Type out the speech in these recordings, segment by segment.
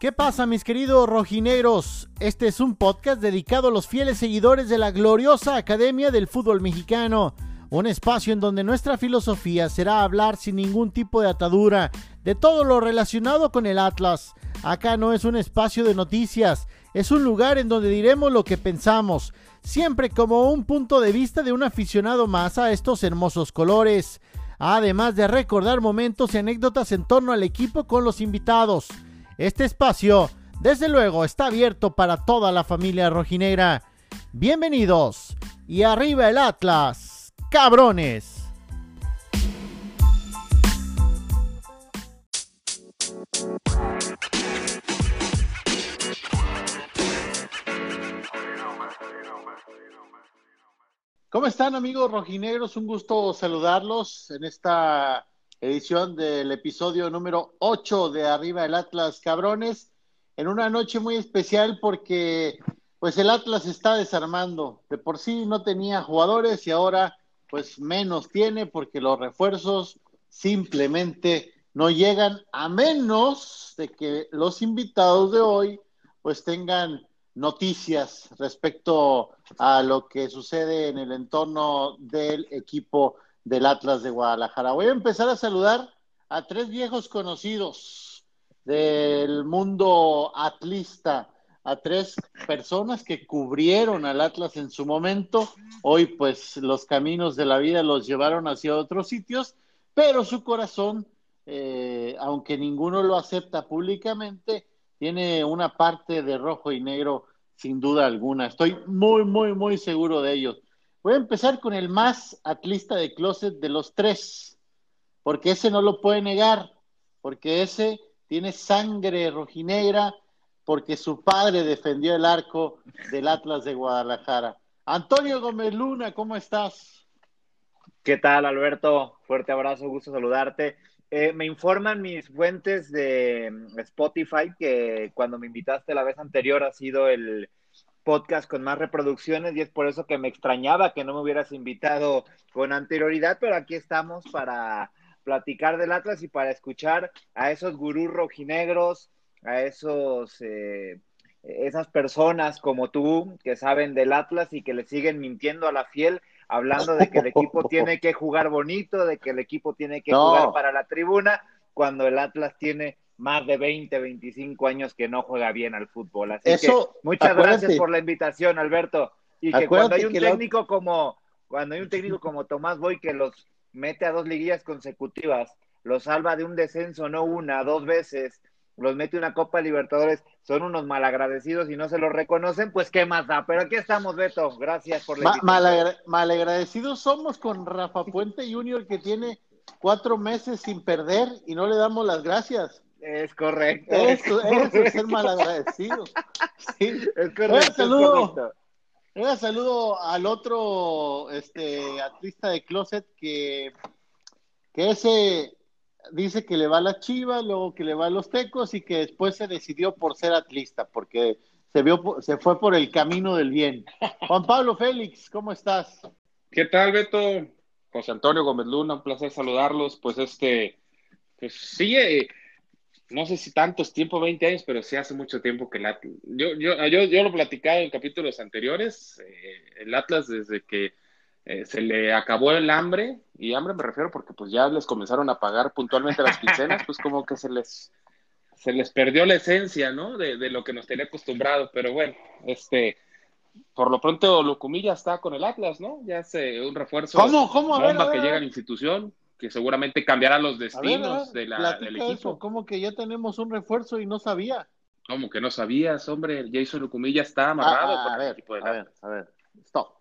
¿Qué pasa mis queridos rojineros? Este es un podcast dedicado a los fieles seguidores de la gloriosa Academia del Fútbol Mexicano, un espacio en donde nuestra filosofía será hablar sin ningún tipo de atadura de todo lo relacionado con el Atlas. Acá no es un espacio de noticias, es un lugar en donde diremos lo que pensamos, siempre como un punto de vista de un aficionado más a estos hermosos colores, además de recordar momentos y anécdotas en torno al equipo con los invitados. Este espacio, desde luego, está abierto para toda la familia rojinegra. Bienvenidos y arriba el Atlas, cabrones. ¿Cómo están amigos rojinegros? Un gusto saludarlos en esta edición del episodio número 8 de Arriba el Atlas Cabrones, en una noche muy especial porque pues el Atlas está desarmando. De por sí no tenía jugadores y ahora pues menos tiene porque los refuerzos simplemente no llegan a menos de que los invitados de hoy pues tengan noticias respecto a lo que sucede en el entorno del equipo del Atlas de Guadalajara. Voy a empezar a saludar a tres viejos conocidos del mundo atlista, a tres personas que cubrieron al Atlas en su momento. Hoy pues los caminos de la vida los llevaron hacia otros sitios, pero su corazón, eh, aunque ninguno lo acepta públicamente, tiene una parte de rojo y negro sin duda alguna. Estoy muy, muy, muy seguro de ellos. Voy a empezar con el más atlista de closet de los tres, porque ese no lo puede negar, porque ese tiene sangre rojinegra, porque su padre defendió el arco del Atlas de Guadalajara. Antonio Gómez Luna, ¿cómo estás? ¿Qué tal, Alberto? Fuerte abrazo, gusto saludarte. Eh, me informan mis fuentes de Spotify que cuando me invitaste la vez anterior ha sido el podcast con más reproducciones y es por eso que me extrañaba que no me hubieras invitado con anterioridad, pero aquí estamos para platicar del Atlas y para escuchar a esos gurús rojinegros, a esos eh, esas personas como tú que saben del Atlas y que le siguen mintiendo a la fiel, hablando de que el equipo tiene que jugar bonito, de que el equipo tiene que jugar para la tribuna, cuando el Atlas tiene más de 20, 25 años que no juega bien al fútbol. Así que muchas gracias por la invitación, Alberto. Y que cuando hay un técnico como cuando hay un técnico como Tomás Boy que los mete a dos liguillas consecutivas, los salva de un descenso no una, dos veces, los mete una Copa Libertadores, son unos malagradecidos y no se los reconocen, pues qué más da. Pero aquí estamos, Beto. Gracias por la invitación. malagradecidos somos con Rafa Puente Junior que tiene cuatro meses sin perder y no le damos las gracias. Es correcto. Eso, es ser malagradecido. Sí. Es correcto. saludo, Un saludo al otro este, artista de Closet que, que ese dice que le va a la Chiva, luego que le va a los Tecos y que después se decidió por ser atlista, porque se, vio, se fue por el camino del bien. Juan Pablo Félix, ¿cómo estás? ¿Qué tal, Beto? José Antonio Gómez Luna, un placer saludarlos. Pues este, pues sí, eh, no sé si tantos tiempo, 20 años, pero sí hace mucho tiempo que el Atlas. Yo, yo, yo, yo lo platicaba en capítulos anteriores, eh, el Atlas desde que eh, se le acabó el hambre, y hambre me refiero porque pues ya les comenzaron a pagar puntualmente las quincenas, pues como que se les, se les perdió la esencia, ¿no? De, de lo que nos tenía acostumbrado, pero bueno, este, por lo pronto Lucumí ya está con el Atlas, ¿no? Ya hace un refuerzo ¿Cómo, cómo? A bomba que llega a la institución que seguramente cambiará los destinos de la, del equipo. ¿Cómo que ya tenemos un refuerzo y no sabía? ¿Cómo que no sabías, hombre? Jason Lucumí ya está amarrado. Ah, a, ver, a ver, a ver, stop.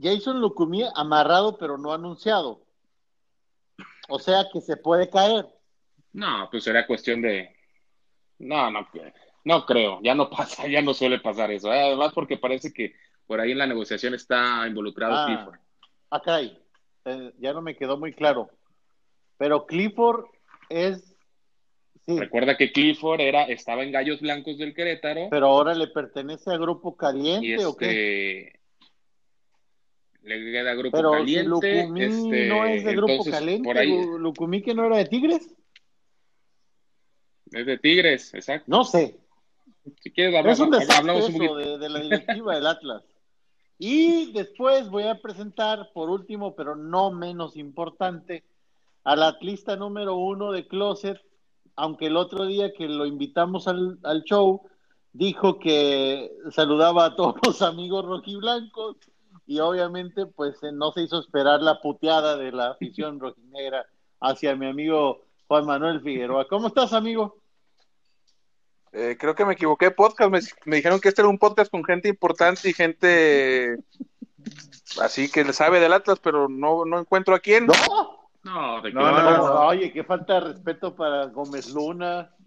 Jason Lucumí amarrado pero no anunciado. O sea que se puede caer. No, pues será cuestión de... No, no, no creo, ya no pasa, ya no suele pasar eso. Además porque parece que por ahí en la negociación está involucrado ah, Clifford. Acá hay. Eh, ya no me quedó muy claro. Pero Clifford es. Recuerda que Clifford era, estaba en Gallos Blancos del Querétaro. Pero ahora le pertenece a Grupo Caliente o qué? Este, le queda Grupo Caliente. este, no es de Grupo Caliente. Lucumí que no era de Tigres. Es de Tigres, exacto. No sé. Si quieres, Es un hablamos un eso poquito. de, de la directiva del Atlas. Y después voy a presentar, por último, pero no menos importante, al atlista número uno de Closet, aunque el otro día que lo invitamos al, al show, dijo que saludaba a todos los amigos rojiblancos y obviamente pues eh, no se hizo esperar la puteada de la afición rojinegra hacia mi amigo Juan Manuel Figueroa. ¿Cómo estás, amigo? Eh, creo que me equivoqué podcast. Me, me dijeron que este era un podcast con gente importante y gente así que le sabe del Atlas, pero no, no encuentro a quién. No, No, de no, no. oye, qué falta de respeto para Gómez Luna.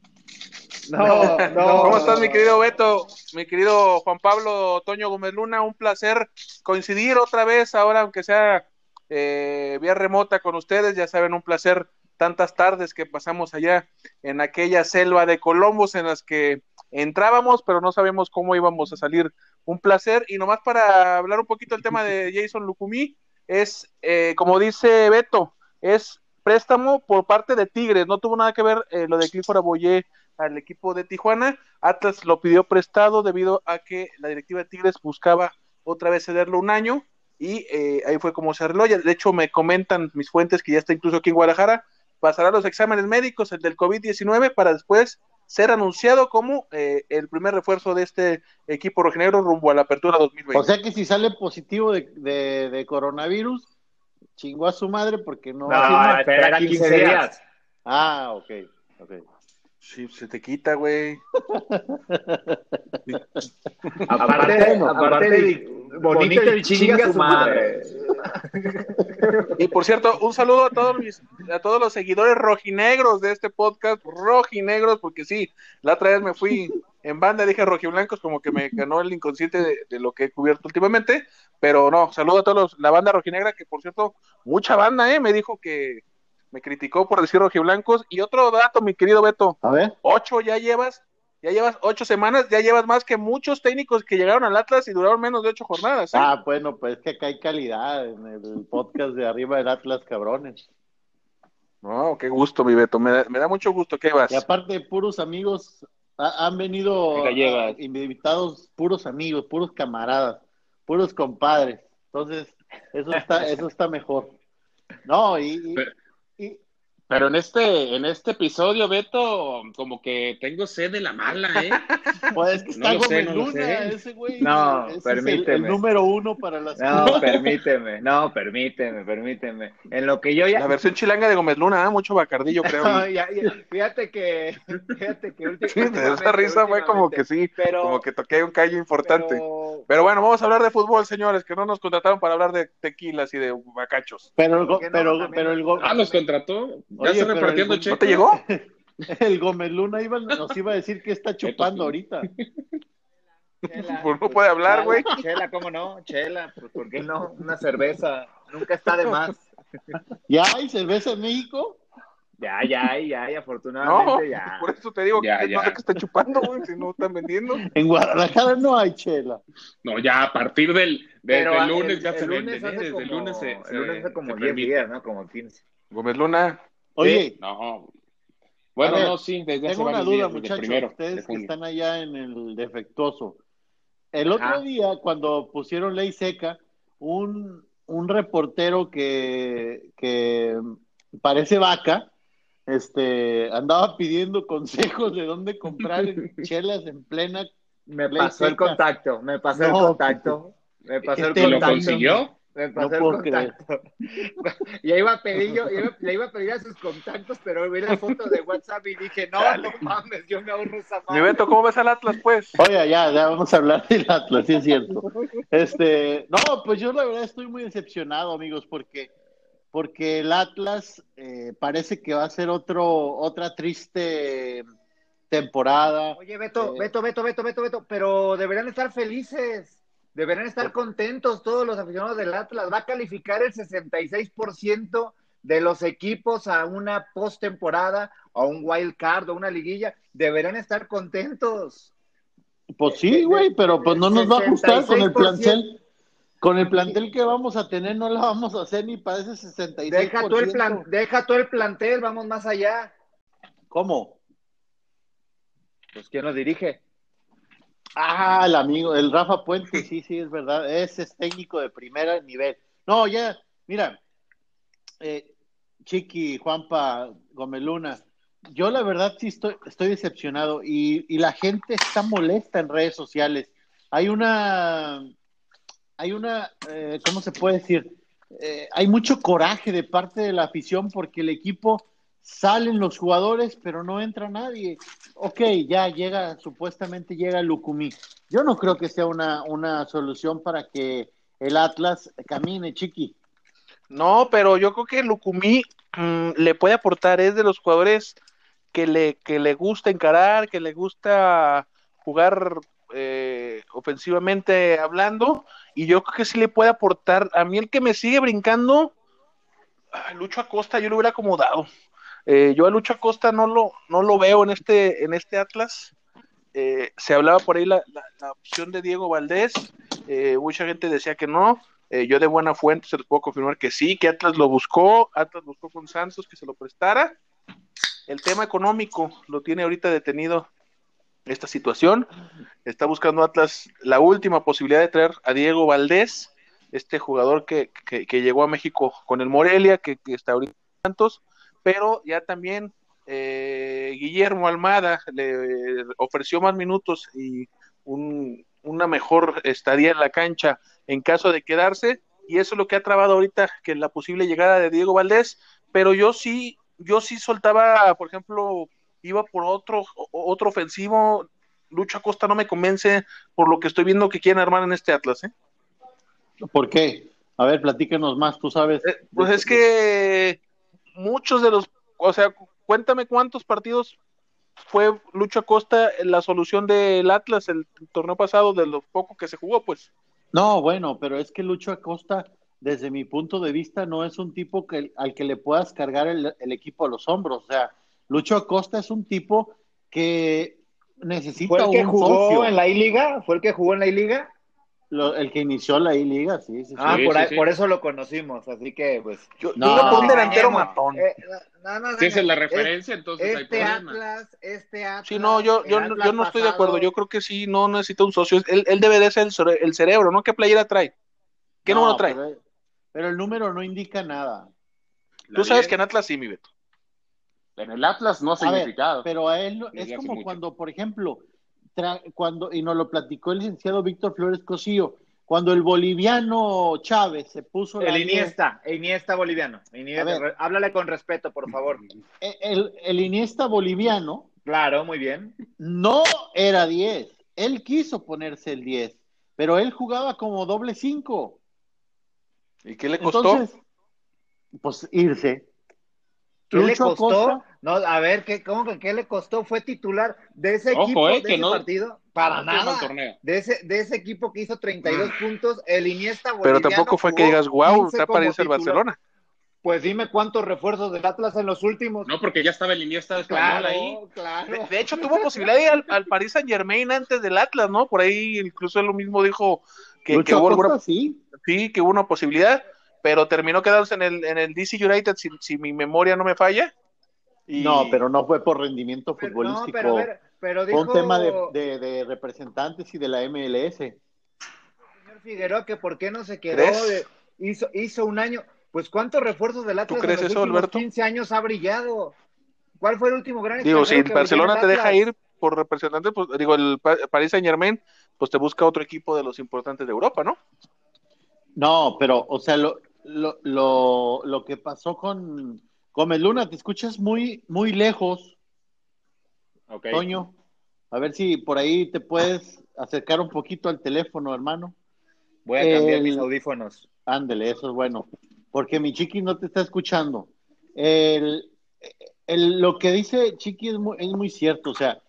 No, no. ¿Cómo estás, mi querido Beto? Mi querido Juan Pablo Toño Gómez Luna, un placer coincidir otra vez, ahora aunque sea eh, vía remota con ustedes, ya saben, un placer tantas tardes que pasamos allá en aquella selva de Colombos en las que entrábamos, pero no sabíamos cómo íbamos a salir. Un placer, y nomás para hablar un poquito del tema de Jason Lucumí, es, eh, como dice Beto, es préstamo por parte de Tigres, no tuvo nada que ver eh, lo de Clifford Aboyé al equipo de Tijuana. Atlas lo pidió prestado debido a que la directiva de Tigres buscaba otra vez cederlo un año y eh, ahí fue como se arregló. De hecho, me comentan mis fuentes que ya está incluso aquí en Guadalajara. Pasará los exámenes médicos, el del COVID-19, para después ser anunciado como eh, el primer refuerzo de este equipo rojinegro rumbo a la apertura 2020. O sea que si sale positivo de, de, de coronavirus, chingó a su madre porque no. No, firma. espera 15 días. Ah, ok, ok. Sí, se te quita, güey. Aparte, aparte, de- bonito el chinga su madre. Y por cierto, un saludo a todos mis, a todos los seguidores rojinegros de este podcast, rojinegros, porque sí, la otra vez me fui en banda, dije rojiblancos, como que me ganó el inconsciente de, de lo que he cubierto últimamente, pero no, saludo a todos los, la banda rojinegra, que por cierto, mucha banda, eh, me dijo que me criticó por decir rojiblancos, y otro dato, mi querido Beto, A ver. ocho ya llevas, ya llevas ocho semanas, ya llevas más que muchos técnicos que llegaron al Atlas y duraron menos de ocho jornadas, ¿eh? Ah, bueno, pues es que acá hay calidad en el podcast de arriba del Atlas, cabrones. No, qué gusto, mi Beto, me da, me da mucho gusto que vas. Y aparte, puros amigos, ha- han venido ah, invitados, puros amigos, puros camaradas, puros compadres. Entonces, eso está, eso está mejor. No, y, y- Pero- en este, en este episodio, Beto, como que tengo sed de la mala, ¿eh? pues es que está No lo sé, Gómez no Luna, ese güey. No, ese es el- número uno para las No, permíteme, no, permíteme, permíteme. En lo que yo ya. La versión chilanga de Gómez Luna, ¿eh? mucho bacardillo, creo. No, ya- ya, fíjate que, fíjate que ulti- Sí, esa risa fue como que sí, pero, como que toqué un callo importante. Pero... pero- bueno, vamos a hablar de fútbol, señores, que no nos contrataron para hablar de tequilas y de bacachos. Pero, el go- pero, También- pero el, go- Ah, nos contrató. Ya está repartiendo el- cheques. ¿No te llegó? el Gómez Luna iba, nos iba a decir que está chupando ahorita. Chela, Pues no puede hablar, güey. Chela, ¿cómo no? Chela, pues ¿por qué no? Una cerveza, nunca está de más. ¿Ya hay cerveza en México? Ya, ya, ya, ya, No, afortunadamente ya. por eso te digo Ya, que no ya. sé qué están chupando, güey, si no están vendiendo. En Guadalajara no hay chela. No, ya a partir del, del, Pero del el- lunes ya el se lunes venden, ¿eh? Desde el lunes se, el lunes hace como se 10 permite. días, ¿no? Como 15. Gómez Luna, Oye, No. Bueno, ver, no, sí, desde hace tengo una duda, muchachos, primero de ustedes que están allá en el defectuoso. El otro Ajá. día, cuando pusieron ley seca, un, un reportero que, que parece vaca, este, andaba pidiendo consejos de dónde comprar chelas en plena. Me Ley pasó el contacto, me pasó el contacto. Me pasó el Este ¿Y lo contacto. consiguió? Me pasó No el puedo creer. contacto. Ya iba a pedir, yo iba- le iba a pedir a sus contactos, pero vi la foto de WhatsApp y dije, no, no mames, yo me ahorro esa mi madre. Beto, ¿cómo ves al Atlas, pues? Oiga, ya, ya vamos a hablar del Atlas, sí es cierto. Este, no, pues yo la verdad estoy muy decepcionado, amigos, porque, porque el Atlas eh, parece que va a ser otro, otra triste temporada. Oye, Beto, Eh. Beto, Beto, Beto, Beto, Beto, pero deberían estar felices, deberían estar contentos todos los aficionados del Atlas. Va a calificar el 66% de los equipos a una postemporada, a un wild card, o una liguilla. Deberían estar contentos. Pues sí, güey, pero pues no nos va a gustar con el plantel. Con el plantel que vamos a tener no la vamos a hacer ni para ese 66%. Deja tú el plan, deja tú el plantel, vamos más allá. ¿Cómo? Pues ¿quién lo dirige? Ah, el amigo, el Rafa Puente, sí, sí, es verdad. Ese es técnico de primer nivel. No, ya, mira, eh, Chiqui, Juanpa, Gomeluna, yo la verdad sí estoy, estoy decepcionado y, y la gente está molesta en redes sociales. Hay una, hay una, eh, ¿cómo se puede decir? Eh, hay mucho coraje de parte de la afición porque el equipo salen los jugadores, pero no entra nadie. Ok, ya llega, supuestamente llega Lucumí. Yo no creo que sea una, una solución para que el Atlas camine, chiqui. No, pero yo creo que Lucumí mm, le puede aportar, es de los jugadores que le, que le gusta encarar, que le gusta jugar eh, ofensivamente hablando, y yo creo que sí le puede aportar. A mí el que me sigue brincando, ah, Lucho Acosta, yo lo hubiera acomodado. Eh, yo a Lucho Acosta no lo, no lo veo en este, en este Atlas. Eh, se hablaba por ahí la, la, opción de Diego Valdés, eh, mucha gente decía que no, eh, yo de buena fuente se los puedo confirmar que sí, que Atlas lo buscó, Atlas buscó con Santos que se lo prestara. El tema económico lo tiene ahorita detenido esta situación. Está buscando Atlas la última posibilidad de traer a Diego Valdés, este jugador que, que, que llegó a México con el Morelia, que, que está ahorita en Santos, pero ya también eh, Guillermo Almada le ofreció más minutos y un, una mejor estadía en la cancha en caso de quedarse, y eso es lo que ha trabado ahorita que la posible llegada de Diego Valdés, pero yo sí, yo sí soltaba, por ejemplo, iba por otro, otro ofensivo, Lucho Acosta no me convence por lo que estoy viendo que quieren armar en este Atlas, ¿eh? ¿Por qué? A ver, platícanos más, tú sabes. Eh, pues es que muchos de los, o sea, cuéntame cuántos partidos fue Lucho Acosta la solución del Atlas el torneo pasado, de lo poco que se jugó, pues. No, bueno, pero es que Lucho Acosta, desde mi punto de vista, no es un tipo que, al que le puedas cargar el, el equipo a los hombros. O sea, Lucho Acosta es un tipo que necesita ¿Fue el que un jugó socio. en la I-Liga? ¿Fue el que jugó en la I-Liga? Lo- el que inició la I-Liga, sí, sí, sí. Ah, Sí, por, sí, ahí- sí. por eso lo conocimos, así que pues... Yo, No, por un delantero matón. Eh, no, no, Si esa es la referencia, entonces hay Este problema. Atlas, este Atlas... Sí, no, yo, yo, no- yo no estoy de acuerdo. Yo creo que sí, no necesita un socio. Él, él debe de ser el, cere- el cerebro, ¿no? ¿Qué playera trae? ¿Qué No, número trae? Pero, pero el número no indica nada. Tú La sabes diez. que en Atlas sí, mi Beto. En el Atlas no ha A ver, significado. pero a él es como cuando, por ejemplo, cuando, y nos lo platicó el licenciado Víctor Flores Cosío, cuando el boliviano Chávez se puso El 10, Iniesta, Iniesta boliviano. Iniesta, ver. háblale con respeto, por favor. eh, el, el Iniesta boliviano Claro, muy bien. no era 10, él quiso ponerse el 10, pero él jugaba como doble 5. ¿Y qué le costó? Entonces, pues irse. ¿Qué le costó? No, a ver, ¿qué, ¿cómo que qué le costó? ¿Fue titular de ese Ojo, equipo, eh, de que ese no- partido? Para No nada. torneo. De ese, de ese equipo que hizo 32 puntos, el Iniesta Pero tampoco fue que digas, wow, 15 está para irse al titular. Barcelona. Pues dime cuántos refuerzos del Atlas en los últimos. No, porque ya estaba el Iniesta español claro, ahí. claro. De, de hecho, tuvo posibilidad de ir al, al Paris Saint Germain antes del Atlas, ¿no? Por ahí incluso él lo mismo dijo que, que hubo alguna, sí. sí, que hubo una posibilidad, pero terminó quedándose en el, en el DC United, si, si mi memoria no me falla. Y- No, pero no fue por rendimiento Pero- futbolístico. no, pero, a ver, pero Fue dijo un tema de, de- de representantes y de la MLS. el señor Figueroa que por qué no se quedó. De- hizo, hizo un año. Pues cuántos refuerzos del Atlas crees en los eso, últimos Alberto? 15 años ha brillado. ¿Cuál fue el último gran Digo, si brilló Barcelona te el deja ir por representante, pues digo, el Pa- Paris Saint Germain, pues te busca otro equipo de los importantes de Europa, ¿no? No, pero, o sea, lo, lo, lo, lo que pasó con Gómez Luna, te escuchas muy, muy lejos. Toño. A ver si por ahí te puedes acercar un poquito al teléfono, hermano. Voy a cambiar mis audífonos. Ándele, eso es bueno. Porque mi chiqui no te está escuchando. El, el- lo que dice Chiqui es muy, es muy cierto. O sea,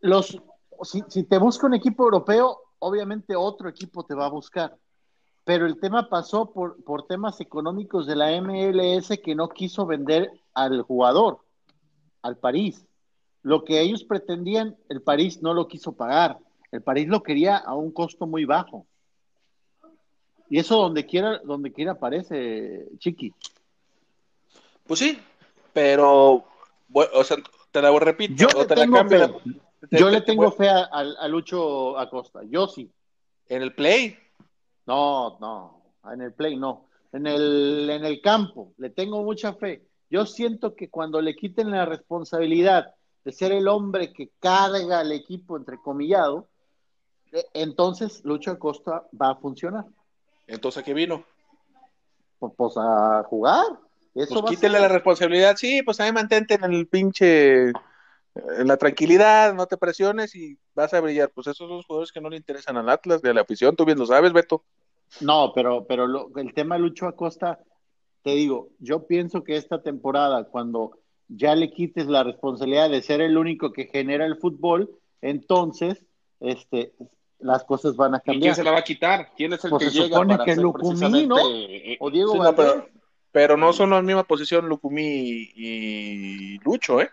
los, si, si te busca un equipo europeo, obviamente otro equipo te va a buscar. Pero el tema pasó por, por temas económicos de la MLS que no quiso vender al jugador, al París. Lo que ellos pretendían, el París no lo quiso pagar. El París lo quería a un costo muy bajo. Y eso donde quiera, donde quiera aparece, Chiqui. Pues sí, pero, bueno, o sea, te la repito. Yo o te la cambio. fe. Yo te- le te- tengo fe a, a- a Lucho Acosta. Yo sí. En el play. No, no. En el play no. En el, en el campo le tengo mucha fe. Yo siento que cuando le quiten la responsabilidad de ser el hombre que carga al equipo, entrecomillado, eh, entonces Lucho Acosta va a funcionar. Entonces, ¿a qué vino? Pues, pues, a jugar. Eso Pues quítele la responsabilidad. Sí, pues ahí mantente en el pinche. En la tranquilidad, no te presiones y vas a brillar. Pues esos son los jugadores que no le interesan al Atlas, de la afición. Tú bien lo sabes, Beto. No, pero, pero lo- el tema de Lucho Acosta, te digo, yo pienso que esta temporada, cuando ya le quites la responsabilidad de ser el único que genera el fútbol, entonces este, las cosas van a ¿Y quién cambiar. se la va a quitar? ¿Quién es el Pues que se llega supone para que ser Lucumí, ¿no? eh, O Diego Sí, no, pero, pero no son la misma posición Lucumí y, y Lucho, ¿eh?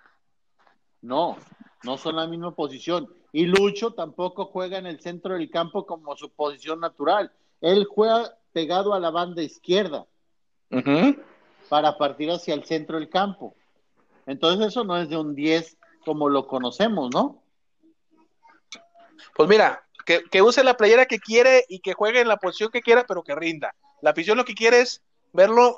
No, no son la misma posición. Y Lucho tampoco juega en el centro del campo como su posición natural. Él juega pegado a la banda izquierda para partir hacia el centro del campo. Entonces eso no es de un 10 como lo conocemos, ¿no? Pues mira, que, que use la playera que quiere y que juegue en la posición que quiera, pero que rinda. La afición lo que quiere es verlo,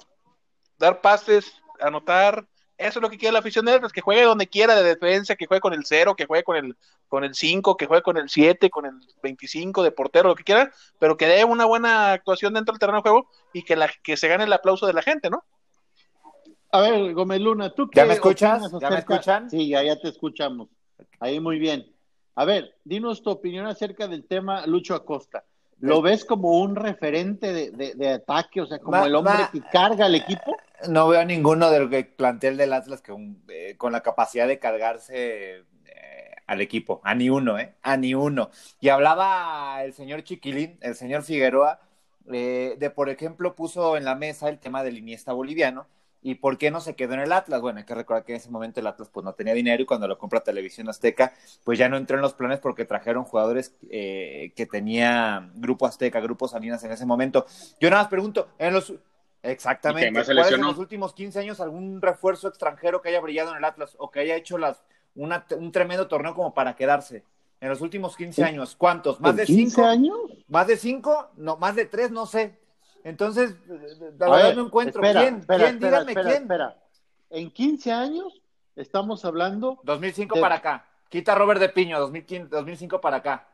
dar pases, anotar. Eso es lo que quiere la afición de Atlas, que juegue donde quiera de defensa, que juegue con el 0, que juegue con el con el 5, que juegue con el 7, con el 25 de portero, lo que quiera, pero que dé una buena actuación dentro del terreno de juego y que, la, que se gane el aplauso de la gente, ¿no? A ver, Gómez Luna, ¿tú qué ¿Ya me escuchas? ¿Ya me escuchan? Sí, ya, ya te escuchamos. Ahí muy bien. A ver, dinos tu opinión acerca del tema Lucho Acosta. ¿Lo ves como un referente de, de- de ataque, o sea, como el hombre que carga al equipo? No veo a ninguno del plantel del Atlas que eh, con la capacidad de cargarse eh, al equipo. A ni uno, ¿eh? A ni uno. Y hablaba el señor Chiquilín, el señor Figueroa, eh, de, por ejemplo, puso en la mesa el tema del Iniesta boliviano. ¿Y por qué no se quedó en el Atlas? Bueno, hay que recordar que en ese momento el Atlas pues no tenía dinero y cuando lo compra Televisión Azteca, pues ya no entró en los planes porque trajeron jugadores eh, que tenía Grupo Azteca, Grupo Salinas en ese momento. Yo nada más pregunto, en los... Y Exactamente. que ¿Cuál es en lesionó. los últimos 15 años algún refuerzo extranjero que haya brillado en el Atlas o que haya hecho las, una- un tremendo torneo como para quedarse? En los últimos 15 ¿En- años, ¿cuántos? ¿Más ¿En de 15 5? años? ¿Más de 5? No, más de 3, no sé. Entonces, la verdad ver, no encuentro. espera, ¿Quién? espera, ¿Quién? espera, Díganme espera, quién. espera. En 15 años estamos hablando 2005 De- para acá. Quita Robert de Piño, 2015, 2005 para acá.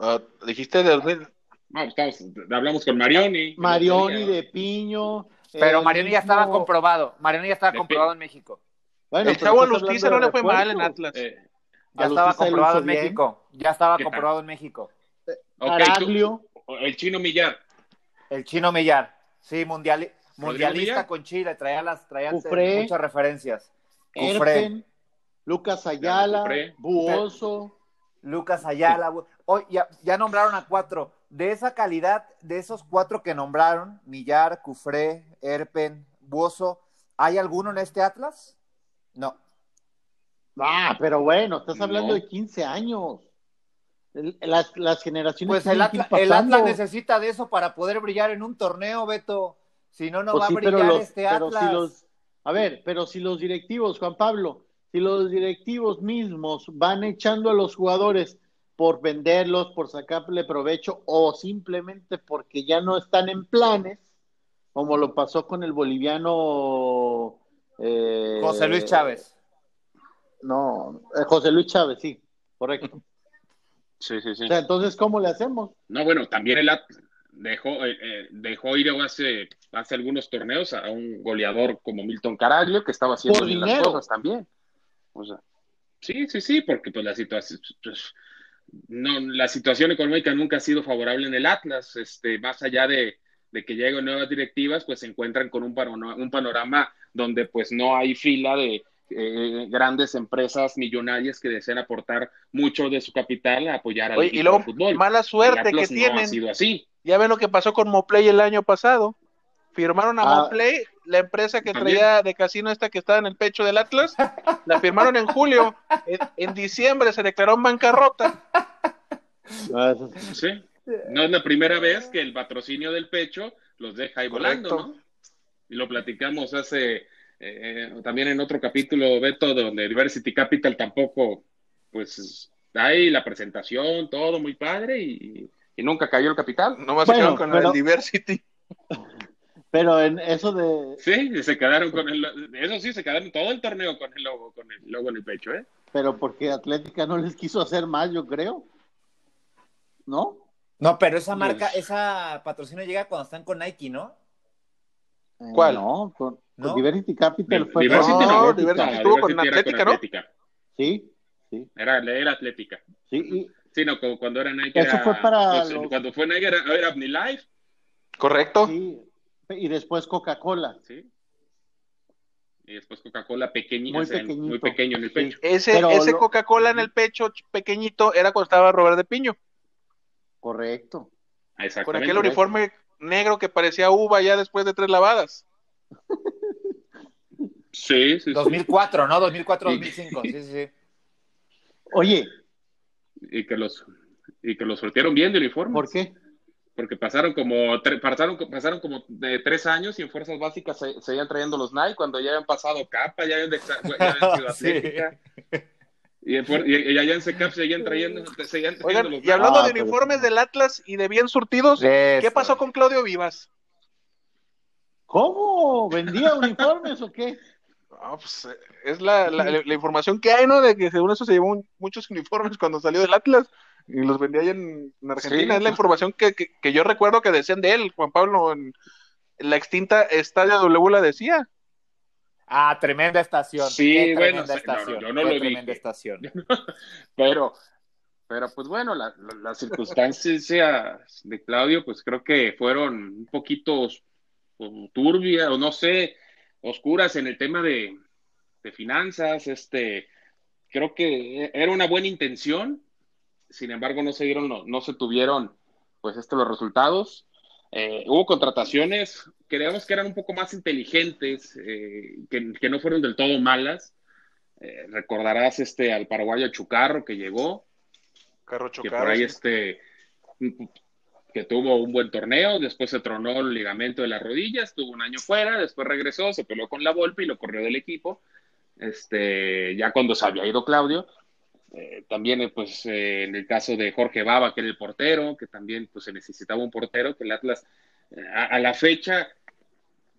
Ah, dijiste de 2000. No, estamos, hablamos con Marioni. Marioni de Piño. Pero el Mariano ya mismo- estaba comprobado. Mariano ya estaba De comprobado en México. Bueno, el chavo Lustiza no le fue mal en. Atlas. Eh, Ya estaba comprobado en. México. Ya estaba comprobado en México. ok, tú- Caraglio. el chino Millar. El chino Millar. Sí, mundiali- mundialista Millar. con Chile. Traía, las, traía Cufré. muchas referencias. Cufré. Erpen, Lucas Ayala. Buoso. Lucas Ayala. Hoy ya, ya nombraron a cuatro. De esa calidad, de esos cuatro que nombraron, Millar, Cufré, Erpen, Buoso, ¿hay alguno en este Atlas? No. Ah, pero bueno, estás hablando No. de 15 años. Las, las generaciones Pues el el. Atlas necesita de eso para poder brillar en un torneo, Beto. Si no, no Pues va sí, a brillar los- este Atlas. si los- a ver, pero si los directivos, Juan Pablo, si los directivos mismos van echando a los jugadores por venderlos, por sacarle provecho o simplemente porque ya no están en planes, como lo pasó con el boliviano eh, José Luis Chávez. No, eh, José Luis Chávez, sí, correcto. Sí, sí, sí. O sea, entonces, ¿cómo le hacemos? No, bueno, también el dejó, eh, dejó ir hace, hace algunos torneos a un goleador como Milton Caraglio, que estaba haciendo Por bien las dinero. cosas también. O sea, sí, sí, sí, porque pues la situación, pues, no, la situación económica nunca ha sido favorable en el Atlas, este, más allá de, de que lleguen nuevas directivas, pues se encuentran con un panorama, un panorama donde pues no hay fila de eh, grandes empresas millonarias que desean aportar mucho de su capital a apoyar al Oye, equipo y de fútbol. mala suerte que no tienen. ha sido así. Ya ven lo que pasó con Moplay el año pasado. Firmaron a Ah. Moplay, la empresa que También. traía de casino esta que estaba en el pecho del Atlas. La firmaron en julio. En, en diciembre se declaró en bancarrota. Ah, sí. No es la primera vez que el patrocinio del pecho los deja ahí Correcto. volando, ¿no? Y lo platicamos hace eh, también en otro capítulo, Beto, donde Diversity Capital tampoco, pues ahí la presentación, todo muy padre y, y nunca cayó el capital. Nomás Bueno, se quedaron con pero- el Diversity. Pero en eso de, Sí, se quedaron con el, eso sí, se quedaron todo el torneo con el logo, con el logo en el pecho, ¿eh? pero porque Atlética no les quiso hacer más, yo creo. ¿No? No, pero esa marca, esa patrocinio llega cuando están con Nike, ¿no? Eh, ¿Cuál? No, con. Diversity Capital fue Diversity no. Diversity estuvo con era Atlética, ¿no? Atlética. Sí, sí, Era, era Atlética. sí. Y Sí, no, como cuando era Nike. Eso era- fue para pues, los- Cuando fue Nike era, era OmniLife, Correcto. Sí, y después Coca-Cola. ¿sí? Y después Coca-Cola pequeñita, Muy o sea, pequeñito. muy pequeño en el Sí. pecho. Ese, Pero ese lo- Coca-Cola en el pecho ch- pequeñito era cuando estaba Robert de Piño, Correcto. con Exactamente. aquel uniforme negro que parecía uva ya después de tres lavadas. Sí, sí, sí. 2004, ¿no? 2004, Sí. 2005. Sí, sí, sí. Oye, Y que los y que los sortearon bien de uniformes. ¿por qué? Porque pasaron como tre- pasaron, pasaron como de tres años y en fuerzas básicas se, seguían trayendo los Nike cuando ya habían pasado capa, ya habían, de, ya habían sido Sí. Atlética. Y, y- y allá en SECAP seguían trayendo, seguían trayendo Oigan, los y hablando Ah, de pero- uniformes del Atlas y de bien surtidos, ¿qué Eso. pasó con Claudio Vivas? ¿Cómo? ¿Vendía uniformes o qué? Ah, pues, es la, la- la información que hay, ¿no? De que según eso se llevó un- muchos uniformes cuando salió del Atlas y los vendía allá en, en Argentina. Sí. Es la información que, que- que yo recuerdo que decían de él, Juan Pablo, en, en la extinta Estadio W la decía. Ah, tremenda estación. Sí, Qué bueno, tremenda sí, no, no, estación. yo no Qué lo tremenda dije. estación. pero pero pues bueno la- la- las circunstancias de Claudio pues creo que fueron un poquito turbias o no sé oscuras en el tema de, de finanzas este creo que era una buena intención sin embargo no se dieron no, no se tuvieron pues estos los resultados Eh, hubo contrataciones creemos que eran un poco más inteligentes eh, que, que no fueron del todo malas eh, recordarás este al paraguayo Chucarro que llegó, Carro que chocado. por ahí este que tuvo un buen torneo, después se tronó el ligamento de las rodillas, tuvo un año fuera, después regresó, se peleó con la Volpe y lo corrió del equipo. Este, ya cuando se había ido Claudio, eh, también eh, pues eh, en el caso de Jorge Baba, que era el portero, que también pues se necesitaba un portero, que el Atlas eh, a, a la fecha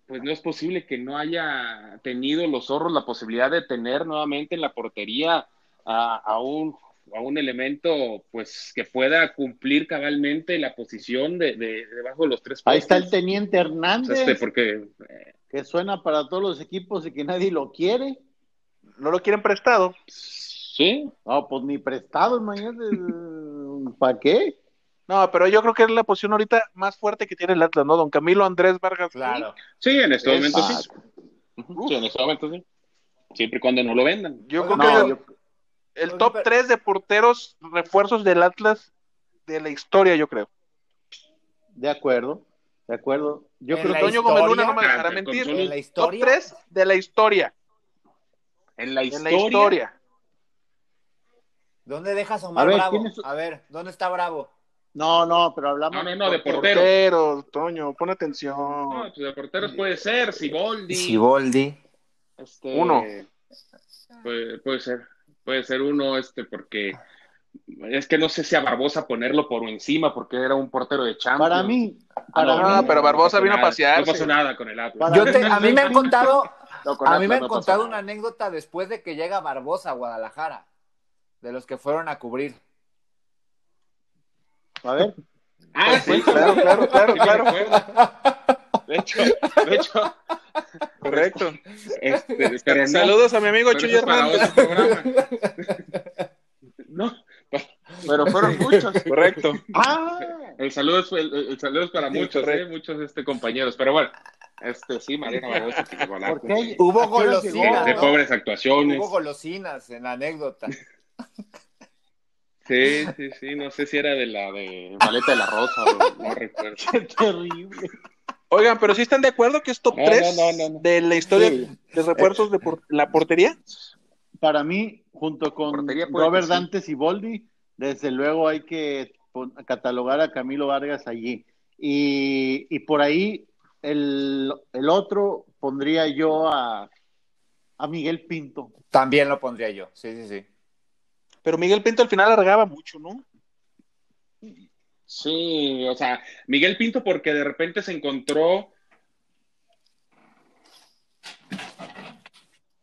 pues no es posible que no haya tenido los zorros la posibilidad de tener nuevamente en la portería a, a un, a un elemento pues que pueda cumplir cabalmente la posición de, de- debajo de los tres Ahí está el postes. teniente Hernández, Este, porque eh, que suena para todos los equipos y que nadie lo quiere. No lo quieren prestado. Sí, No, pues ni prestado, imagínate. ¿Para qué? No, pero yo creo que es la posición ahorita más fuerte que tiene el Atlas, ¿no? Don Camilo Andrés Vargas. Claro. sí, en este Es momento sí. Sí, en este momento sí. Siempre y cuando no lo vendan. Yo creo que No, yo- el top pero- 3 de porteros refuerzos del Atlas de la historia, yo creo. de acuerdo, de acuerdo. Yo En creo que Toño Gómez Luna no me dejará mentir. En la Top historia. 3 de la historia. En la En historia, la historia. ¿Dónde dejas a Omar A ver, Bravo? ¿quién es- A ver, ¿dónde está Bravo? No, no, pero hablamos. No, no, no, de por- portero. Portero, Toño, pon atención. no, pues de porteros puede ser, Siboldi. Siboldi. Este, Uno. Puede, puede ser, puede ser uno, este, porque es que no sé si a Barbosa ponerlo por encima, porque era un portero de Champions. Para mí, para no, mí, pero Barbosa vino a nada, pasearse. No pasó nada con el Atlas. Yo te- a mí me han contado, a mí me han contado una anécdota después de que llega Barbosa a Guadalajara, de los que fueron a cubrir. a ver, Ah, sí, Claro, claro, claro, claro. De hecho, de hecho, Correcto. este, pero no, Saludos a mi amigo Chuy Hernández. otro programa. No, pero fueron muchos. Correcto. ah, El saludo es, el, el saludo es para Sí, muchos. ¿eh? muchos este, compañeros. Pero bueno, este sí, Mariano Barbosa que. Hubo ¿A qué hora golosinas, de, de pobres actuaciones. Hubo golosinas en la anécdota. Sí, sí, sí, no sé si era de la de Maleta de la Rosa o no recuerdo. Qué terrible. Oigan, pero sí están de acuerdo que es top No, 3 no, no, no, no. de la historia Sí. de refuerzos de por- la portería. Para mí, junto con Robert sí. Dantes y Boldi, desde luego hay que catalogar a Camilo Vargas allí. Y, y por ahí, el, el otro pondría yo a, A Miguel Pinto. También lo pondría yo, sí, sí, sí. Pero Miguel Pinto al final alargaba mucho, ¿no? Sí, o sea, Miguel Pinto porque de repente se encontró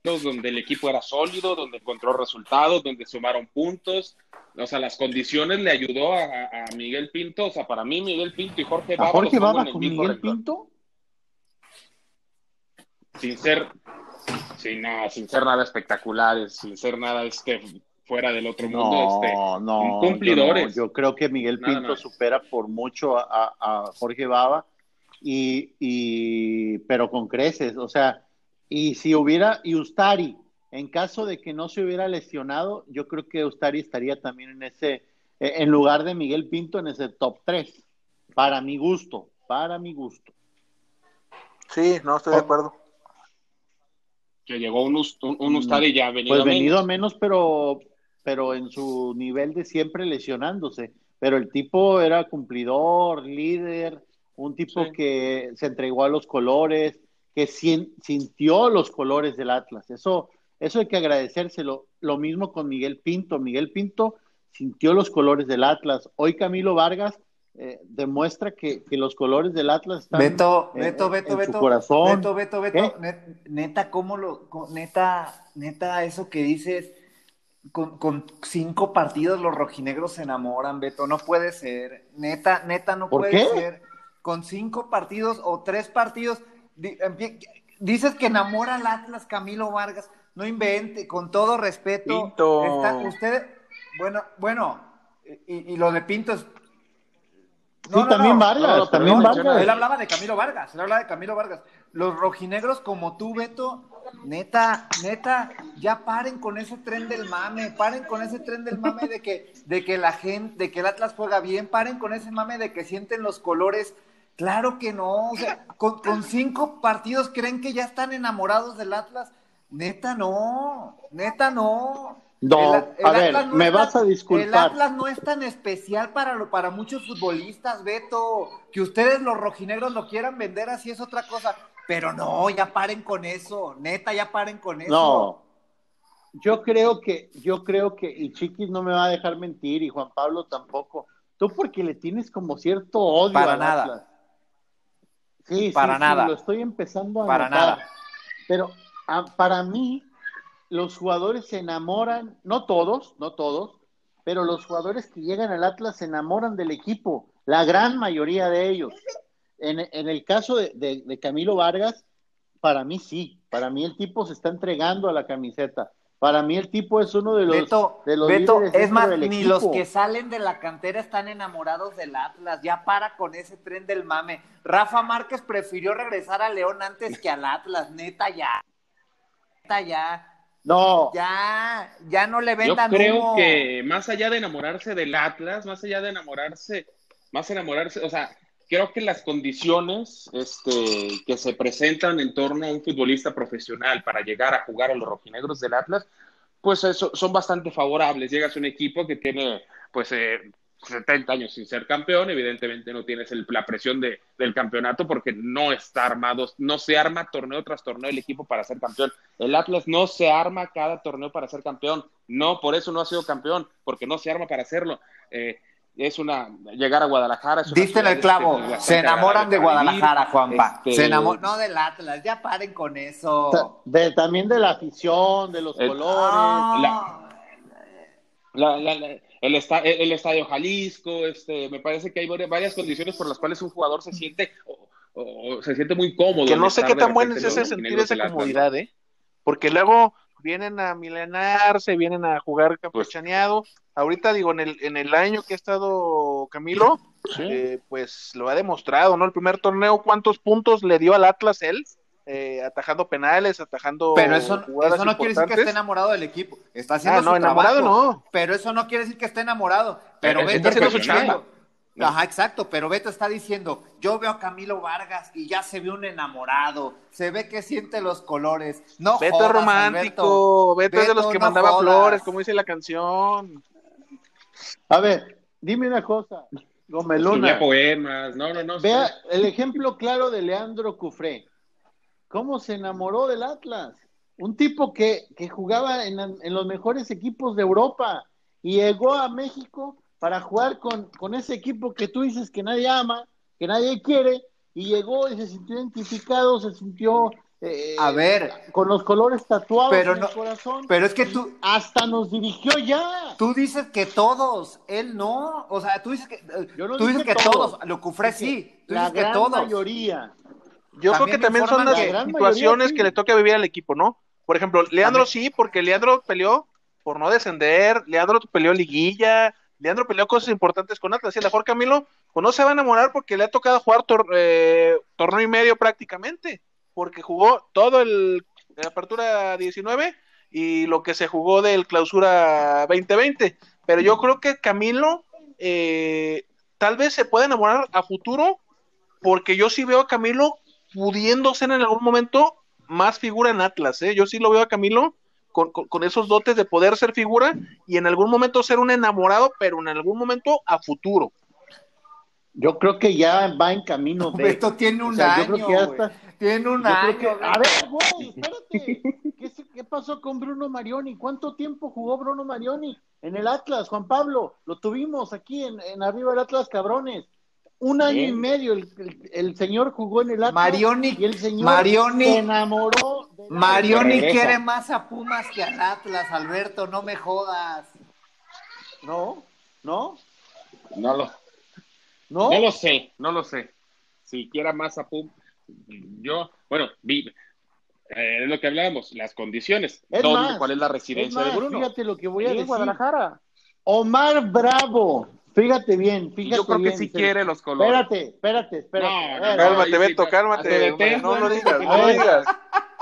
donde el equipo era sólido, donde encontró resultados, donde sumaron puntos. O sea, las condiciones le ayudó a, a Miguel Pinto. O sea, para mí Miguel Pinto y Jorge Baba. ¿A Jorge Baba con Miguel Pinto? Sin ser, sin, nada, sin ser nada espectaculares, sin ser nada este fuera del otro mundo. No, este, no, cumplidores. Yo, creo que Miguel Pinto supera por mucho a, a Jorge Baba, y, y, pero con creces. O sea, y si hubiera, y Ustari, en caso de que no se hubiera lesionado, yo creo que Ustari estaría también en ese, eh, en lugar de Miguel Pinto, en ese top 3. Para mi gusto, para mi gusto. Sí, no estoy de acuerdo. Que llegó un, un, Ustari ya venido pues venido a menos, pero, pero en su nivel de siempre lesionándose. Pero el tipo era cumplidor, líder, un tipo sí. que se entregó a los colores, que sintió los colores del Atlas. Eso, eso hay que agradecérselo. Lo mismo con Miguel Pinto. Miguel Pinto sintió los colores del Atlas. Hoy Camilo Vargas eh, demuestra que, que, los colores del Atlas están Beto, en, Beto, Beto, en Beto, su corazón. Beto, Beto, Beto, neta, ¿cómo lo, neta, neta, eso que dices, con, con, cinco partidos los rojinegros se enamoran, Beto, no puede ser, neta, neta, no ¿Por puede qué? ser, con cinco partidos o tres partidos, dices que enamora al Atlas Camilo Vargas, no invente, con todo respeto. Pinto. Está, usted, bueno, bueno, y, y, lo de Pinto es. No, sí, no, también no, Vargas, también Vargas. Él hablaba de Camilo Vargas, él hablaba de Camilo Vargas. Los rojinegros como tú, Beto, neta, neta, ya paren con ese tren del mame, paren con ese tren del mame de que, de que la gente, de que el Atlas juega bien, paren con ese mame de que sienten los colores Claro que no, o sea, con, con, cinco partidos creen que ya están enamorados del Atlas. Neta no, neta no. No, el, el a ver, no me vas a disculpar. El Atlas no es tan especial para, lo, para muchos futbolistas, Beto. Que ustedes los rojinegros lo quieran vender así es otra cosa. Pero no, ya paren con eso, neta, ya paren con eso. No, yo creo que, yo creo que, y Chiquis no me va a dejar mentir, y Juan Pablo tampoco. Tú porque le tienes como cierto odio para al nada. Atlas. Sí, para sí, nada. Sí, lo estoy empezando a Para notar. nada. Pero a, para mí, los jugadores se enamoran, no todos, no todos, pero los jugadores que llegan al Atlas se enamoran del equipo, la gran mayoría de ellos. En, en el caso de, de, de, Camilo Vargas, para mí sí, para mí el tipo se está entregando a la camiseta. Para mí el tipo es uno de los, Beto, de los Beto, líderes es más, del ni equipo. los que salen de la cantera están enamorados del Atlas. Ya para con ese tren del mame. Rafa Márquez prefirió regresar a León antes que al Atlas. Neta, ya. Neta, ya. No, Ya, ya no le Yo vendan creo humo. que más allá de enamorarse del Atlas, más allá de enamorarse, más enamorarse, o sea, creo que las condiciones este, que se presentan en torno a un futbolista profesional para llegar a jugar a los rojinegros del Atlas, pues eso, son bastante favorables. Llegas a un equipo que tiene, pues, eh, 70 años sin ser campeón, evidentemente no tienes el, la presión de, del campeonato porque no está armado, no se arma torneo tras torneo el equipo para ser campeón. El Atlas no se arma cada torneo para ser campeón, no, por eso no ha sido campeón, porque no se arma para hacerlo. Eh, es una llegar a Guadalajara. Es una Diste en el clavo. este, bastante Se enamoran de Guadalajara, vivir. Juanpa. Este, Se enamoran. No del Atlas. Ya paren con eso. de- también de la afición, de los El- colores. Ah. la- la- la- el, esta- el- el estadio Jalisco, este, me parece que hay vari- varias condiciones por las cuales un jugador se siente o, o se siente muy cómodo. Que no sé qué tan bueno es ese sentir esa comodidad, ¿eh? Porque luego vienen a milenarse, vienen a jugar campechaneado. Ahorita digo, en el, en el año que ha estado Camilo, Sí. eh, pues lo ha demostrado, ¿no? El primer torneo, ¿cuántos puntos le dio al Atlas él? Eh, atajando penales, atajando Pero eso, jugadas eso no quiere decir que esté enamorado del equipo. Está haciendo Ah, no, su enamorado trabajo. no. Pero eso no quiere decir que esté enamorado. Pero Pero Beto está está haciendo su diciendo. chamba. No. Ajá, exacto. Pero Beto está diciendo: Yo veo a Camilo Vargas y ya se ve un enamorado. Se ve que siente los colores. No Beto jodas, es romántico, Beto, es de los que no mandaba jodas. flores, como dice la canción. A ver, dime una cosa. Escribía poemas, no, no, no. Vea el ejemplo claro de Leandro Cufré. ¿Cómo se enamoró del Atlas? un tipo que, que jugaba en, en, los mejores equipos de Europa y llegó a México para jugar con, con ese equipo que tú dices que nadie ama, que nadie quiere, y llegó y se sintió identificado, se sintió eh, a ver, con los colores tatuados pero en no, el corazón. Pero es que tú hasta nos dirigió ya. Tú dices que todos, él no, o sea, tú dices que no tú dices que todos, todos. lo cufré sí, tú la dices gran que todos. mayoría. Yo creo que también son las situaciones mayoría, que le toca vivir al equipo, ¿no? Por ejemplo, Leandro sí, porque Leandro peleó por no descender, Leandro peleó liguilla, Leandro peleó cosas importantes con Atlas. Y a lo mejor Camilo, pues no se va a enamorar porque le ha tocado jugar tor eh, torneo y medio prácticamente, porque jugó todo el de apertura 19 y lo que se jugó del clausura 2020. Pero yo creo que Camilo eh, tal vez se pueda enamorar a futuro, porque yo sí veo a Camilo pudiendo ser en algún momento más figura en Atlas. ¿eh? Yo sí lo veo a Camilo con, con, esos dotes de poder ser figura y en algún momento ser un enamorado, pero en algún momento a futuro. Yo creo que ya va en camino de. Esto tiene un o sea, año. Está... Tiene un yo año. Que... A ver, güey, espérate. ¿Qué, ¿Qué, pasó con Bruno Marioni? ¿Cuánto tiempo jugó Bruno Marioni en el Atlas, Juan Pablo? Lo tuvimos aquí en, en arriba del Atlas, cabrones. Un año Bien. y medio el, el, el, señor jugó en el Atlas Marioni, y el señor Marioni, se enamoró. De Marioni quiere más a Pumas que al Atlas, Alberto, no me jodas. No, no. No lo, no, no lo sé, no lo sé. Si quiera más a Pumas, yo, bueno, vi, eh, es lo que hablábamos, las condiciones. Es ¿Dónde, más, ¿Cuál es la residencia es más, de Bruno? Fíjate lo que voy a decir. Guadalajara. Omar Bravo. Fíjate bien, fíjate Yo creo que bien, sí se- quiere los colores. Espérate, espérate, espérate. No, no, no, Cálmate, Beto, te- cálmate. No lo digas, no lo digas.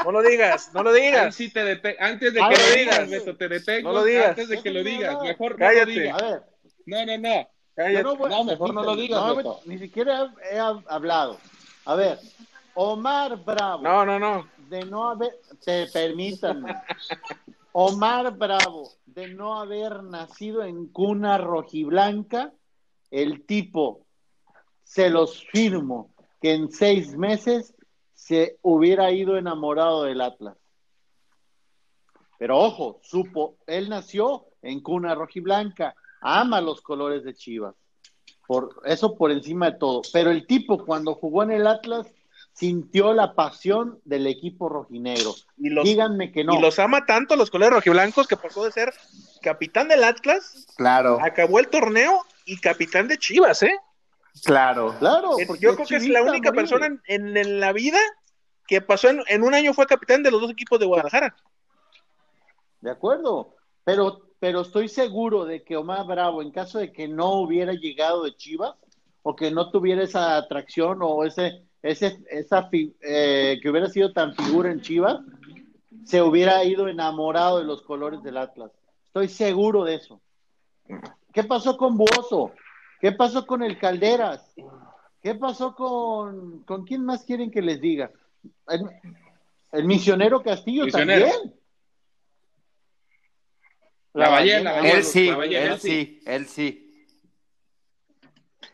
No lo digas, no lo digas. sí te dete- Antes de A que ver, lo digas. Beto, te detengo. No lo digas. Antes de que lo digas, mejor no Cállate. lo digas. A ver, No, no, no. Cállate. no, No, mejor no lo digas, No, Beto. Ni siquiera he, he hab- hablado. A ver, Omar Bravo. No, no, no. de no haber, te permítanme, Omar Bravo, de no haber nacido en cuna rojiblanca, el tipo, se los firmo, que en seis meses se hubiera ido enamorado del Atlas. Pero ojo, supo, él nació en cuna rojiblanca, ama los colores de Chivas, por eso por encima de todo. Pero el tipo cuando jugó en el Atlas sintió la pasión del equipo rojinegro. Y los, Díganme que no. y los ama tanto los colores rojiblancos que pasó de ser capitán del Atlas, Claro, acabó el torneo y capitán de Chivas, ¿eh? claro. Claro, Yo creo que es la única morir. persona en, en- en la vida que pasó en, en un año fue capitán de los dos equipos de Guadalajara. De acuerdo, pero, pero estoy seguro de que Omar Bravo, en caso de que no hubiera llegado de Chivas, o que no tuviera esa atracción o ese, ese, esa eh, que hubiera sido tan figura en Chivas, se hubiera ido enamorado de los colores del Atlas. Estoy seguro de eso. ¿Qué pasó con Buoso? ¿Qué pasó con el Calderas? ¿Qué pasó con, con quién más quieren que les diga? El, el misionero Castillo Misionero. también. La ballena, la Él sí, él sí, él sí.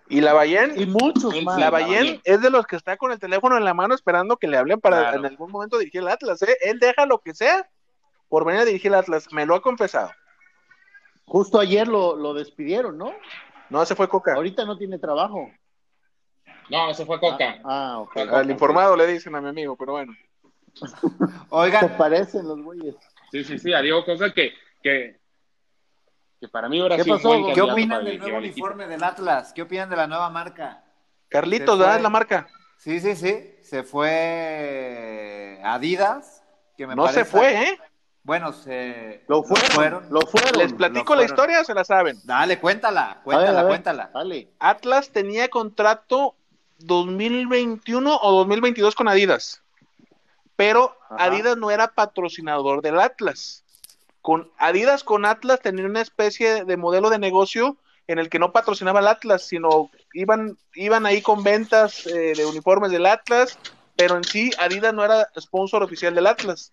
Y la Bayén, Y muchos más. la Lavallén. Es de los que está con el teléfono en la mano esperando que le hablen para Claro. en algún momento dirigir el Atlas, ¿eh? Él deja lo que sea por venir a dirigir el Atlas, me lo ha confesado. Justo ayer lo, lo despidieron, ¿no? No, se fue Coca. Ahorita no tiene trabajo. No, ese fue Coca. Ah, ah, ok. Al informado le dicen a mi amigo, pero bueno. Se Oigan, parecen los güeyes. Sí, sí, sí, a Diego Coca que, que, que para mí ahora ¿Qué sí un pasó? buen ¿Qué ¿qué candidato opinan para del nuevo uniforme del Atlas? ¿Qué opinan de la nueva marca? Carlitos, ¿verdad? fue. Es la marca. Sí, sí, sí. Se fue Adidas. Que me No se fue, ¿eh? Bueno, se Lo fueron. Lo fueron. Les platico lo la fueron. historia o se la saben. Dale, cuéntala, cuéntala, cuéntala. Dale. Atlas tenía contrato 2021 o 2022 con Adidas. Pero Ajá. Adidas no era patrocinador del Atlas. Con Adidas con Atlas tenía una especie de modelo de negocio en el que no patrocinaba el Atlas, sino iban, iban ahí con ventas eh, de uniformes del Atlas, pero en sí Adidas no era sponsor oficial del Atlas.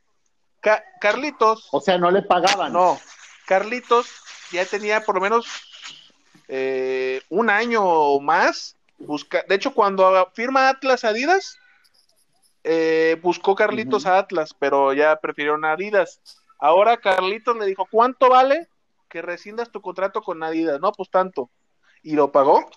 Ca- Carlitos, O sea, no le pagaban. no, Carlitos ya tenía por lo menos eh, un año o más. Busca... De hecho, cuando firma Atlas Adidas, eh, buscó Carlitos a Atlas, pero ya prefirieron a Adidas. Ahora Carlitos le dijo, ¿cuánto vale que rescindas tu contrato con Adidas? No, pues tanto. Y lo pagó.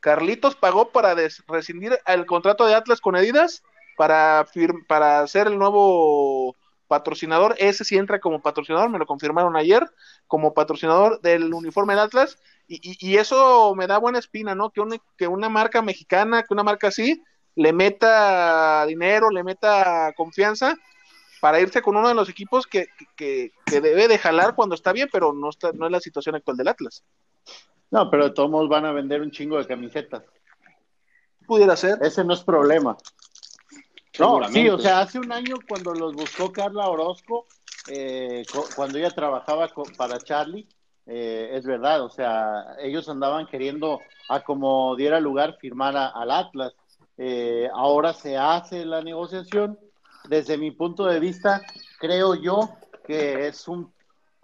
Carlitos pagó para rescindir el contrato de Atlas con Adidas para, para ser el nuevo patrocinador. Ese sí entra como patrocinador, me lo confirmaron ayer, como patrocinador del uniforme de Atlas. Y, eso me da buena espina, ¿no? Que una, que una marca mexicana, que una marca así, le meta dinero, le meta confianza para irse con uno de los equipos que, debe de jalar cuando está bien, pero no, está, no es la situación actual del Atlas. No, pero todos van a vender un chingo de camisetas. Pudiera ser. Ese no es problema. No, sí, o sea, hace un año cuando los buscó Carla Orozco, eh, cuando ella trabajaba para Charlie, eh, es verdad, o sea, ellos andaban queriendo a como diera lugar firmar al Atlas. Eh, ahora se hace la negociación. Desde mi punto de vista, creo yo que es un,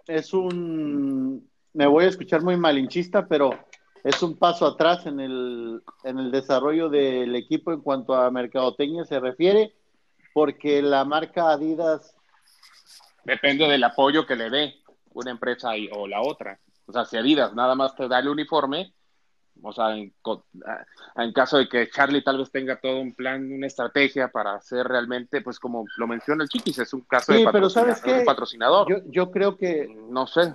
es un, me voy a escuchar muy malinchista, pero es un paso atrás en el, en el desarrollo del equipo en cuanto a mercadotecnia se refiere, porque la marca Adidas... Depende del apoyo que le dé una empresa o la otra. O sea, si Adidas nada más te da el uniforme, o sea, en, en, caso de que Charlie tal vez tenga todo un plan, una estrategia para hacer realmente, pues como lo menciona el Chiquis, es un caso de patrocinador. Yo, yo, creo que... No sé,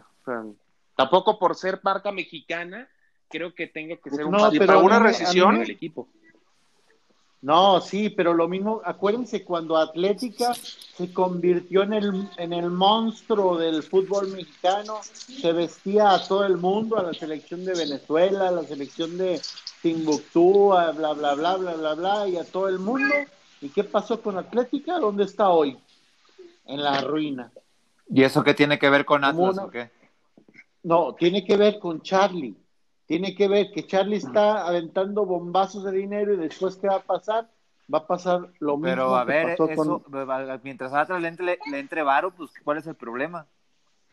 tampoco por ser marca mexicana creo que tenga que ser un no, pero una rescisión del equipo. No, sí, pero lo mismo, acuérdense cuando Atlética se convirtió en el, en el monstruo del fútbol mexicano, se vestía a todo el mundo, a la selección de Venezuela, a la selección de Timbuktu, a bla, bla, bla, bla, bla, bla, y a todo el mundo. ¿Y qué pasó con Atlética? ¿Dónde está hoy? En la ruina. ¿Y eso qué tiene que ver con Atlas o qué? No, tiene que ver con Charlie tiene que ver que Charlie está aventando bombazos de dinero y después qué va a pasar, va a pasar lo mismo. Pero a ver, eso, mientras a le entre, le entre varo, pues ¿cuál es el problema?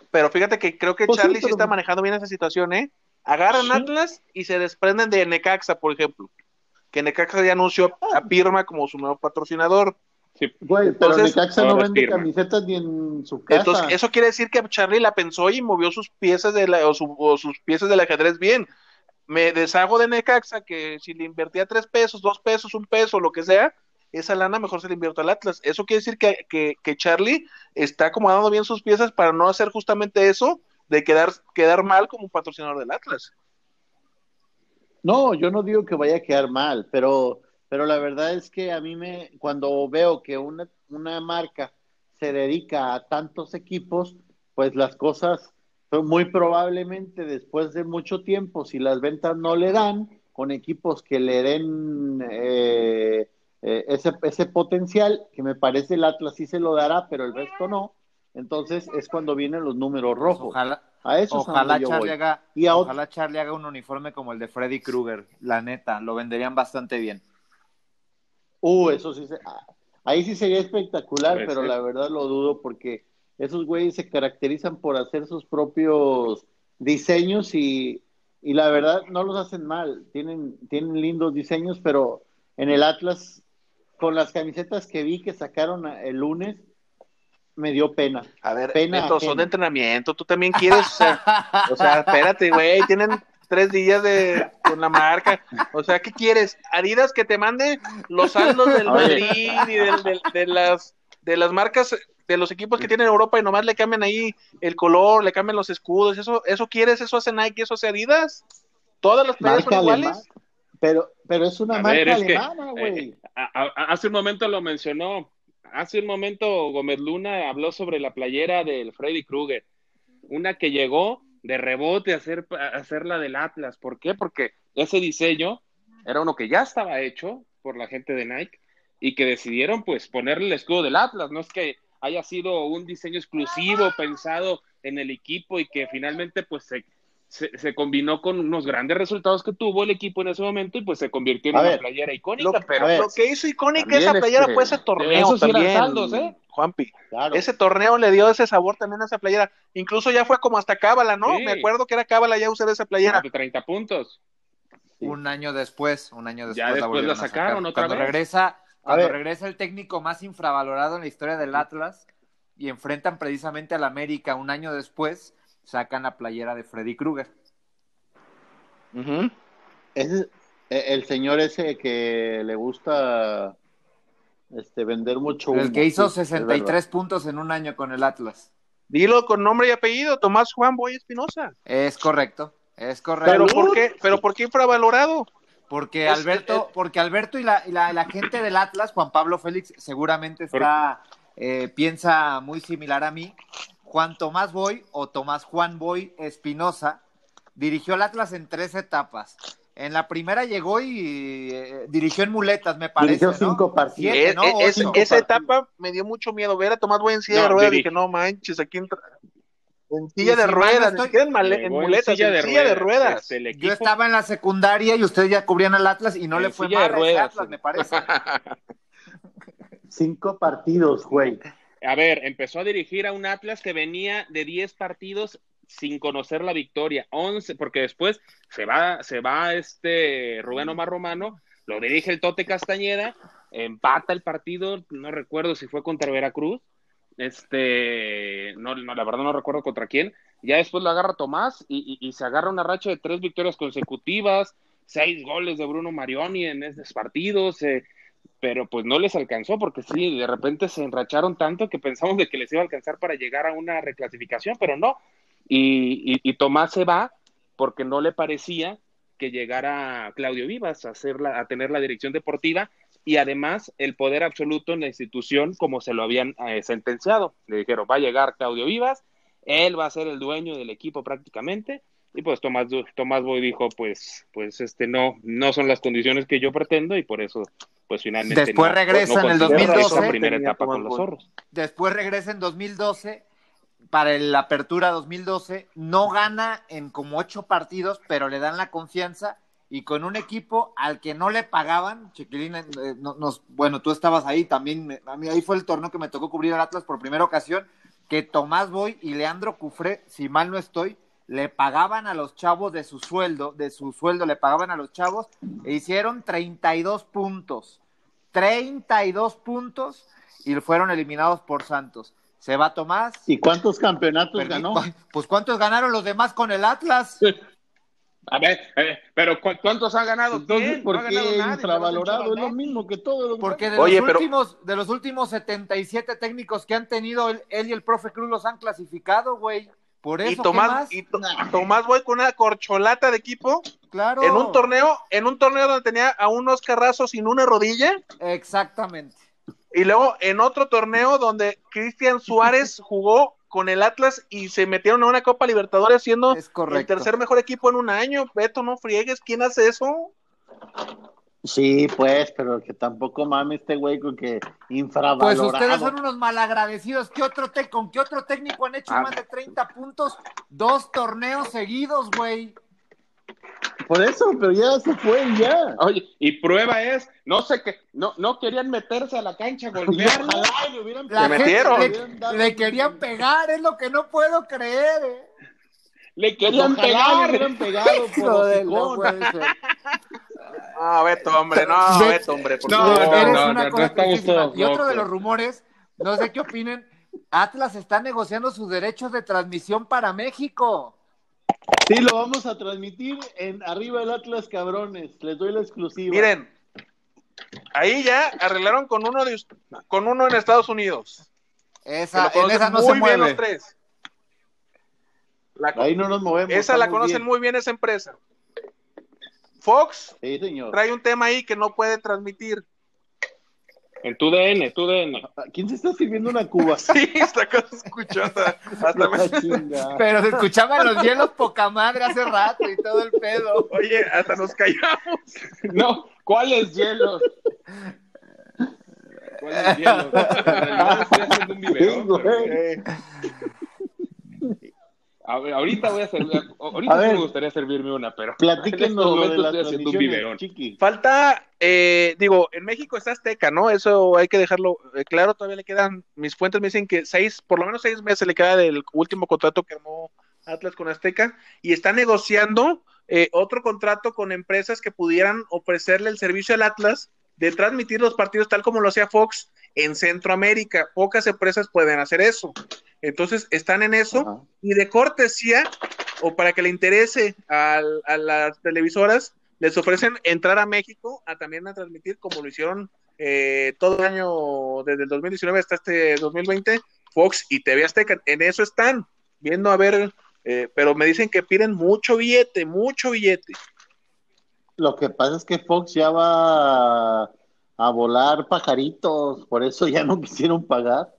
Pero fíjate que creo que pues Charlie sí, está manejando bien esa situación, ¿eh? Agarran Atlas y se desprenden de Necaxa, por ejemplo. Que Necaxa ya anunció a Pirma como su nuevo patrocinador. Sí. Güey, pero Necaxa no vende camisetas ni en su casa. Entonces, eso quiere decir que Charlie la pensó y movió sus piezas de la, o, sus piezas del ajedrez bien me deshago de Necaxa, que si le invertía tres pesos, dos pesos, un peso, lo que sea, esa lana mejor se le invierto al Atlas. Eso quiere decir que, que, Charlie está acomodando bien sus piezas para no hacer justamente eso de quedar, quedar mal como patrocinador del Atlas. No, yo no digo que vaya a quedar mal, pero, pero la verdad es que a mí me, cuando veo que una, una marca se dedica a tantos equipos, pues las cosas muy probablemente después de mucho tiempo, si las ventas no le dan, con equipos que le den eh, eh, ese, ese potencial, que me parece el Atlas sí se lo dará, pero el resto no, entonces es cuando vienen los números rojos. Ojalá, a eso ojalá, Charlie haga, y ojalá Charlie haga un uniforme como el de Freddy Krueger, la neta, lo venderían bastante bien. Uh, eso sí, ah, ahí sí sería espectacular, pero la verdad lo dudo porque esos güeyes se caracterizan por hacer sus propios diseños y, la verdad no los hacen mal, tienen, tienen lindos diseños, pero en el Atlas, con las camisetas que vi que sacaron el lunes, me dio pena. A ver, pena son de entrenamiento, tú también quieres, o sea, espérate, güey, tienen tres días de con la marca, o sea, ¿qué quieres? Adidas que te mande los saldos del Madrid y de las de las marcas de los equipos que tienen Europa y nomás le cambian ahí el color, le cambian los escudos, eso, eso quieres, eso hace Nike, eso hace Adidas. Todas las playas son iguales. Pero, pero es una marca alemana, güey. Eh, hace un momento lo mencionó. Hace un momento Gómez Luna habló sobre la playera del Freddy Krueger. Una que llegó de rebote hacer, hacer la del Atlas. ¿Por qué? Porque ese diseño era uno que ya estaba hecho por la gente de Nike y que decidieron pues ponerle el escudo del Atlas. No es que haya sido un diseño exclusivo pensado en el equipo y que finalmente pues se, se, combinó con unos grandes resultados que tuvo el equipo en ese momento y pues se convirtió en una playera icónica. Lo, pero lo que hizo icónica esa playera fue ese torneo también, ¿eh? Juanpi. Ese torneo le dio ese sabor también a esa playera. Incluso ya fue como hasta Cábala, ¿no? Me acuerdo que era Cábala ya usar esa playera. De 30 puntos. Un año después, un año después. Ya después la, sacaron otra Cuando regresa cuando regresa el técnico más infravalorado en la historia del Atlas y enfrentan precisamente al América un año después, sacan la playera de Freddy Krueger. es el señor ese que le gusta este, vender mucho. El que hizo 63 puntos en un año con el Atlas. Dilo con nombre y apellido, Tomás Juan Boy Espinosa. Es correcto, es correcto. ¿Pero por qué, pero por qué infravalorado? Porque Alberto, porque Alberto y la, la, gente del Atlas, Juan Pablo Félix, seguramente está, eh, piensa muy similar a mí. Juan Tomás Boy o Tomás Juan Boy Espinosa dirigió al Atlas en tres etapas. En la primera llegó y eh, dirigió en muletas, me parece. Dirigió cinco partidos. esa etapa me dio mucho miedo ver a Tomás Boy en silla de ruedas. Dije, no manches, aquí entra. En silla de ruedas, en, muletas, en silla, de, ruedas. Yo estaba en la secundaria y ustedes ya cubrían al Atlas y no le fue mal a Atlas, me parece. Cinco partidos, güey. A ver, empezó a dirigir a un Atlas que venía de diez partidos sin conocer la victoria. Once, porque después se va, se va este Rubén Omar Romano, lo dirige el Tote Castañeda, empata el partido, no recuerdo si fue contra Veracruz, este, no, la verdad no recuerdo contra quién. Ya después lo agarra Tomás y, se agarra una racha de tres victorias consecutivas, seis goles de Bruno Marioni en esos partidos, eh, pero pues no les alcanzó porque sí, de repente se enracharon tanto que pensamos de que les iba a alcanzar para llegar a una reclasificación, pero no. Y, Tomás se va porque no le parecía que llegara Claudio Vivas a, hacer a tener la dirección deportiva y además el poder absoluto en la institución como se lo habían eh, sentenciado. Le dijeron, va a llegar Claudio Vivas, él va a ser el dueño del equipo prácticamente. Y pues Tomás, Tomás Boy dijo, pues, pues este no, no son las condiciones que yo pretendo y por eso, pues finalmente. Después regresa en el 2012. primera etapa con los zorros. Después regresa en 2012 para la apertura 2012. No gana en como ocho partidos, pero le dan la confianza y con un equipo al que no le pagaban, Chiquilín, eh, nos, bueno, tú estabas ahí también, a mí ahí fue el torneo que me tocó cubrir al Atlas por primera ocasión, que Tomás Boy y Leandro Cufré, si mal no estoy, le pagaban a los chavos de su sueldo, de su sueldo le pagaban a los chavos e hicieron 32 puntos, 32 puntos y fueron eliminados por Santos. Se va Tomás. ¿Y cuántos campeonatos ganó? Pues cuántos ganaron los demás con el Atlas. A ver, eh, pero ¿cuántos ha ganado? Entonces, ¿por qué infravalorado? Es lo mismo que todo. Porque de, los últimos, de los últimos 77 técnicos que han tenido, él, y el profe Cruz los han clasificado, güey. Por eso, y Tomás, y Tomás voy con una corcholata de equipo. Claro. En un torneo, en un torneo donde tenía a unos carrazos sin una rodilla. Exactamente. Y luego en otro torneo donde Cristian Suárez jugó con el Atlas y se metieron a una Copa Libertadores siendo el tercer mejor equipo en un año. Beto, no friegues, ¿quién hace eso? Sí, pues, pero que tampoco mames este güey con que infravalorado. Pues ustedes son unos malagradecidos. ¿Qué otro te ¿Con qué otro técnico han hecho ah. más de 30 puntos? Dos torneos seguidos, güey. Por eso, pero ya se fue ya. Oye, y prueba es, no sé qué, no, no querían meterse a la cancha, golpearlo. le, metieron. Le, querían pegar, es lo que no puedo creer. Eh. Le querían pegar. Le hubieran pegado por no, Ah, Beto, hombre, no, Beto, hombre. Por no, no, no, no, Y otro de los rumores, no sé qué opinen, Atlas está negociando sus derechos de transmisión para México. Sí, lo vamos a transmitir en Arriba el Atlas Cabrones. Les doy la exclusiva. Miren, ahí ya arreglaron con uno de con uno en Estados Unidos. Esa, en esa no se mueve. los tres. ahí no nos movemos. Esa la conocen muy bien esa empresa. Fox sí, señor. trae un tema ahí que no puede transmitir. En tu DN, tu DN. ¿Quién se está sirviendo una cuba? sí, está escuchando. Hasta me... Pero se escuchaban los hielos poca madre hace rato y todo el pedo. Oye, hasta nos callamos. No, ¿cuáles hielos? ¿Cuáles hielos? estoy haciendo un. Ahorita voy a servir, ahorita me gustaría servirme una, pero platíquenos lo de Chiqui. Falta, eh, digo, en México está Azteca, ¿no? Eso hay que dejarlo eh, claro, todavía le quedan, mis fuentes me dicen que seis, por lo menos seis meses le queda del último contrato que armó Atlas con Azteca, y está negociando eh, otro contrato con empresas que pudieran ofrecerle el servicio al Atlas de transmitir los partidos tal como lo hacía Fox en Centroamérica. Pocas empresas pueden hacer eso. Entonces están en eso Ajá. y de cortesía o para que le interese a, las televisoras, les ofrecen entrar a México a también a transmitir como lo hicieron eh, todo el año desde el 2019 hasta este 2020, Fox y TV Azteca. En eso están viendo a ver, eh, pero me dicen que piden mucho billete, mucho billete. Lo que pasa es que Fox ya va a volar pajaritos, por eso ya no quisieron pagar,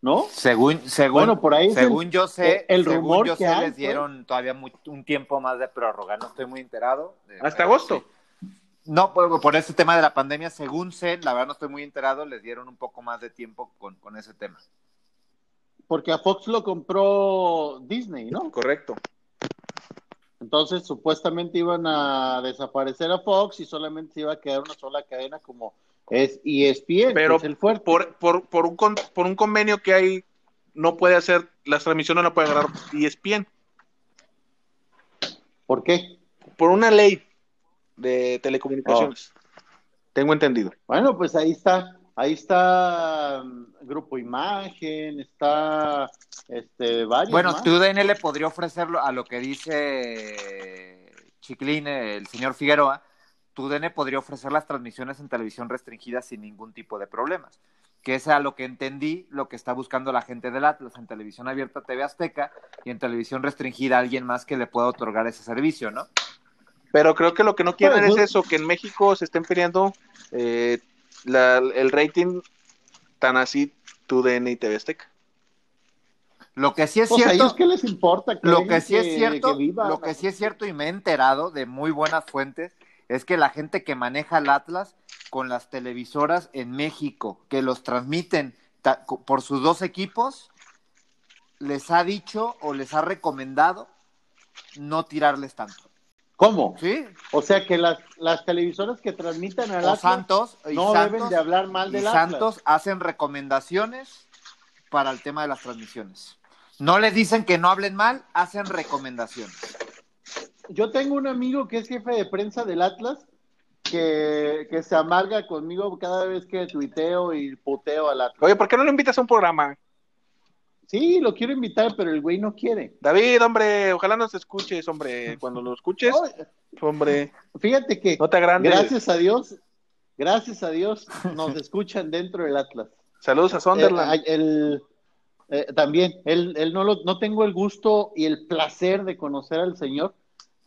¿no? Según, según, Bueno, por ahí según el- yo sé, el según rumor yo que sé, hay, les pues. dieron todavía muy- un tiempo más de prórroga. No estoy muy enterado. Hasta pero agosto. sí. No, por, por este tema de la pandemia, según sé, la verdad no estoy muy enterado, les dieron un poco más de tiempo con, con ese tema. Porque a Fox lo compró Disney, ¿no? Correcto. Entonces supuestamente iban a desaparecer a Fox y solamente se iba a quedar una sola cadena como es ESPN, Pero es el fuerte. Por, por, por, un, con- por un convenio que hay, no puede hacer, las transmisiones no puede agarrar ESPN. ¿Por qué? Por una ley de telecomunicaciones. Tengo entendido. Bueno, pues ahí está, ahí está mm, Grupo Imagen, está este varios Bueno, más. TUDN le podría ofrecerlo a lo que dice Chiclín, el señor Figueroa, TUDN podría ofrecer las transmisiones en televisión restringida sin ningún tipo de problemas. Que es a lo que entendí, lo que está buscando la gente del Atlas en televisión abierta TV Azteca y en televisión restringida alguien más que le pueda otorgar ese servicio, ¿no? Pero creo que lo que no quieren Bueno, es eso, que en México se estén peleando eh, la- el rating tan así TUDN y TV Azteca. Lo que sí es Pues a cierto, qué les importa lo dejen que sí es cierto, que viva lo que sí es cierto y me he enterado de muy buenas fuentes es que la gente que maneja el Atlas con las televisoras en México que los transmiten por sus dos equipos les ha dicho o les ha recomendado no tirarles tanto. ¿Cómo? ¿Sí? O sea que las, las televisoras que transmitan al Atlas Santos y no Santos, deben de hablar mal y del Atlas. Santos hacen recomendaciones para el tema de las transmisiones. No les dicen que no hablen mal, hacen recomendaciones. Yo tengo un amigo que es jefe de prensa del Atlas que, que se amarga conmigo cada vez que tuiteo y puteo al Atlas. Oye, ¿por qué no lo invitas a un programa? Sí, lo quiero invitar, pero el güey no quiere. David, hombre, ojalá nos escuches, hombre. Cuando lo escuches, hombre, Fíjate que no te agrandes. gracias a Dios, gracias a Dios nos escuchan dentro del Atlas. Saludos a Sunderland. Eh, el- eh, también, él, él no, lo, no tengo el gusto y el placer de conocer al señor,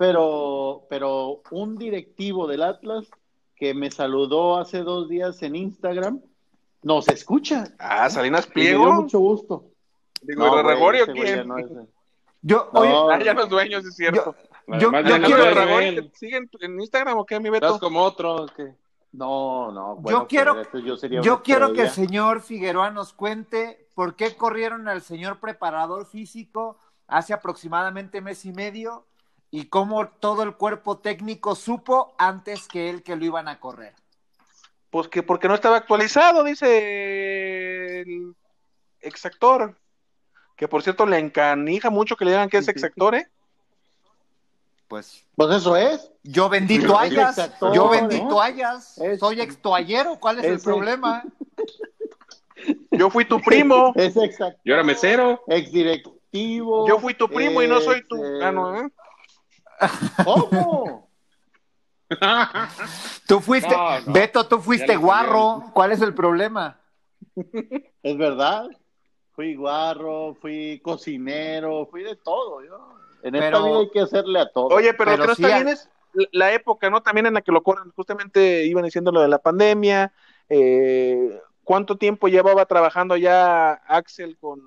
pero, pero un directivo del Atlas que me saludó hace dos días en Instagram nos escucha. ah, Salinas Y me dio Pliego. mucho gusto. Digo, No, ¿y Regorio güey, ese güey quién? no es- Yo, No, oye, Ah, ya los dueños, es cierto. yo, Además, yo no quiero- lo Alejandro ven. Regorio, ¿te ¿siguen en Instagram o qué, mi Estás Beto? como otro. que- No, no. bueno, quiero- yo sería yo una quiero que el señor Figueroa nos cuente por qué corrieron al señor preparador físico hace aproximadamente mes y medio y cómo todo el cuerpo técnico supo antes que él que lo iban a correr. Pues que porque no estaba actualizado, dice el exactor. Que por cierto le encanija mucho que le digan que es exactor, ¿eh? Pues Pues eso es. yo vendí toallas, exactor, yo vendí ¿no? toallas, Es- soy ex toallero, ¿cuál es el problema? Yo fui tu primo, Es exacto. Yo era mesero. Exdirectivo. yo fui tu primo y no soy tu. Ah, no, ¿eh? ¿Cómo? Tú fuiste, No, no. Beto, tú fuiste guarro, ¿cuál es el problema? Es verdad. Fui guarro, fui cocinero, fui de todo. Yo. En esta vida hay que hacerle a todo. Oye, pero, Pero sí hay- bien es la- la época, ¿no? También en la que lo corren. Justamente iban diciendo lo de la pandemia. eh, ¿Cuánto tiempo llevaba trabajando ya Axel con,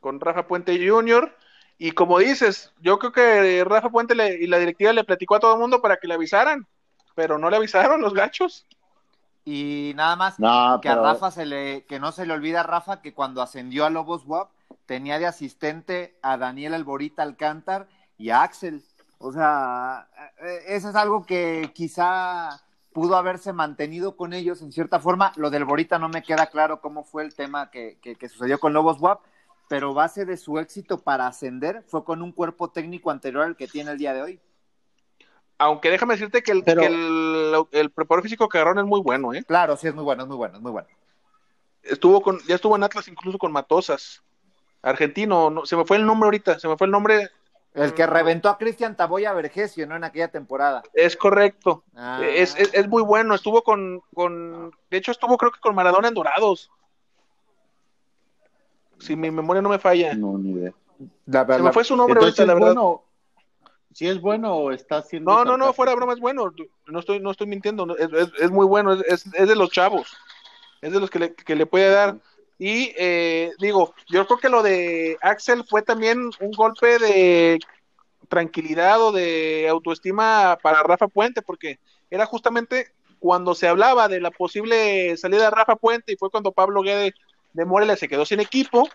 con Rafa Puente Jr.? Y como dices, yo creo que Rafa Puente le- y la directiva le platicó a todo el mundo para que le avisaran, pero no le avisaron los gachos. Y nada más no, que a Rafa se le, que no se le olvida a Rafa que cuando ascendió a Lobos WAP tenía de asistente a Daniel Alborita Alcántar y a Axel. O sea, eh, eso es algo que quizá pudo haberse mantenido con ellos en cierta forma. Lo del Borita no me queda claro cómo fue el tema que, que- que sucedió con Lobos WAP, pero base de su éxito para ascender fue con un cuerpo técnico anterior al que tiene el día de hoy. Aunque déjame decirte que el, Pero- que el, el preparador físico que agarraron es muy bueno, ¿eh? Claro, sí, es muy bueno, es muy bueno, es muy bueno. Estuvo con, ya estuvo en Atlas incluso con Matosas. Argentino, no, se me fue el nombre ahorita, se me fue el nombre, El que reventó a Cristian Taboya Vergesio, ¿no? En aquella temporada. es correcto. Ah. Es, es, es muy bueno, estuvo con, con, de hecho estuvo creo que con Maradona en Dorados. Si mi memoria no me falla. No, ni idea. La- Se la- me fue su nombre Entonces, ahorita, la ¿es verdad. bueno, si es bueno o está haciendo. No, no, no, fuera broma, es bueno. No estoy, no estoy mintiendo, no, es, es- es muy bueno, es, es- es de los chavos. Es de los que le, que le puede dar. Y eh, digo, yo creo que lo de Axel fue también un golpe de tranquilidad o de autoestima para Rafa Puente, porque era justamente cuando se hablaba de la posible salida de Rafa Puente y fue cuando Pablo Guede de Morelia se quedó sin equipo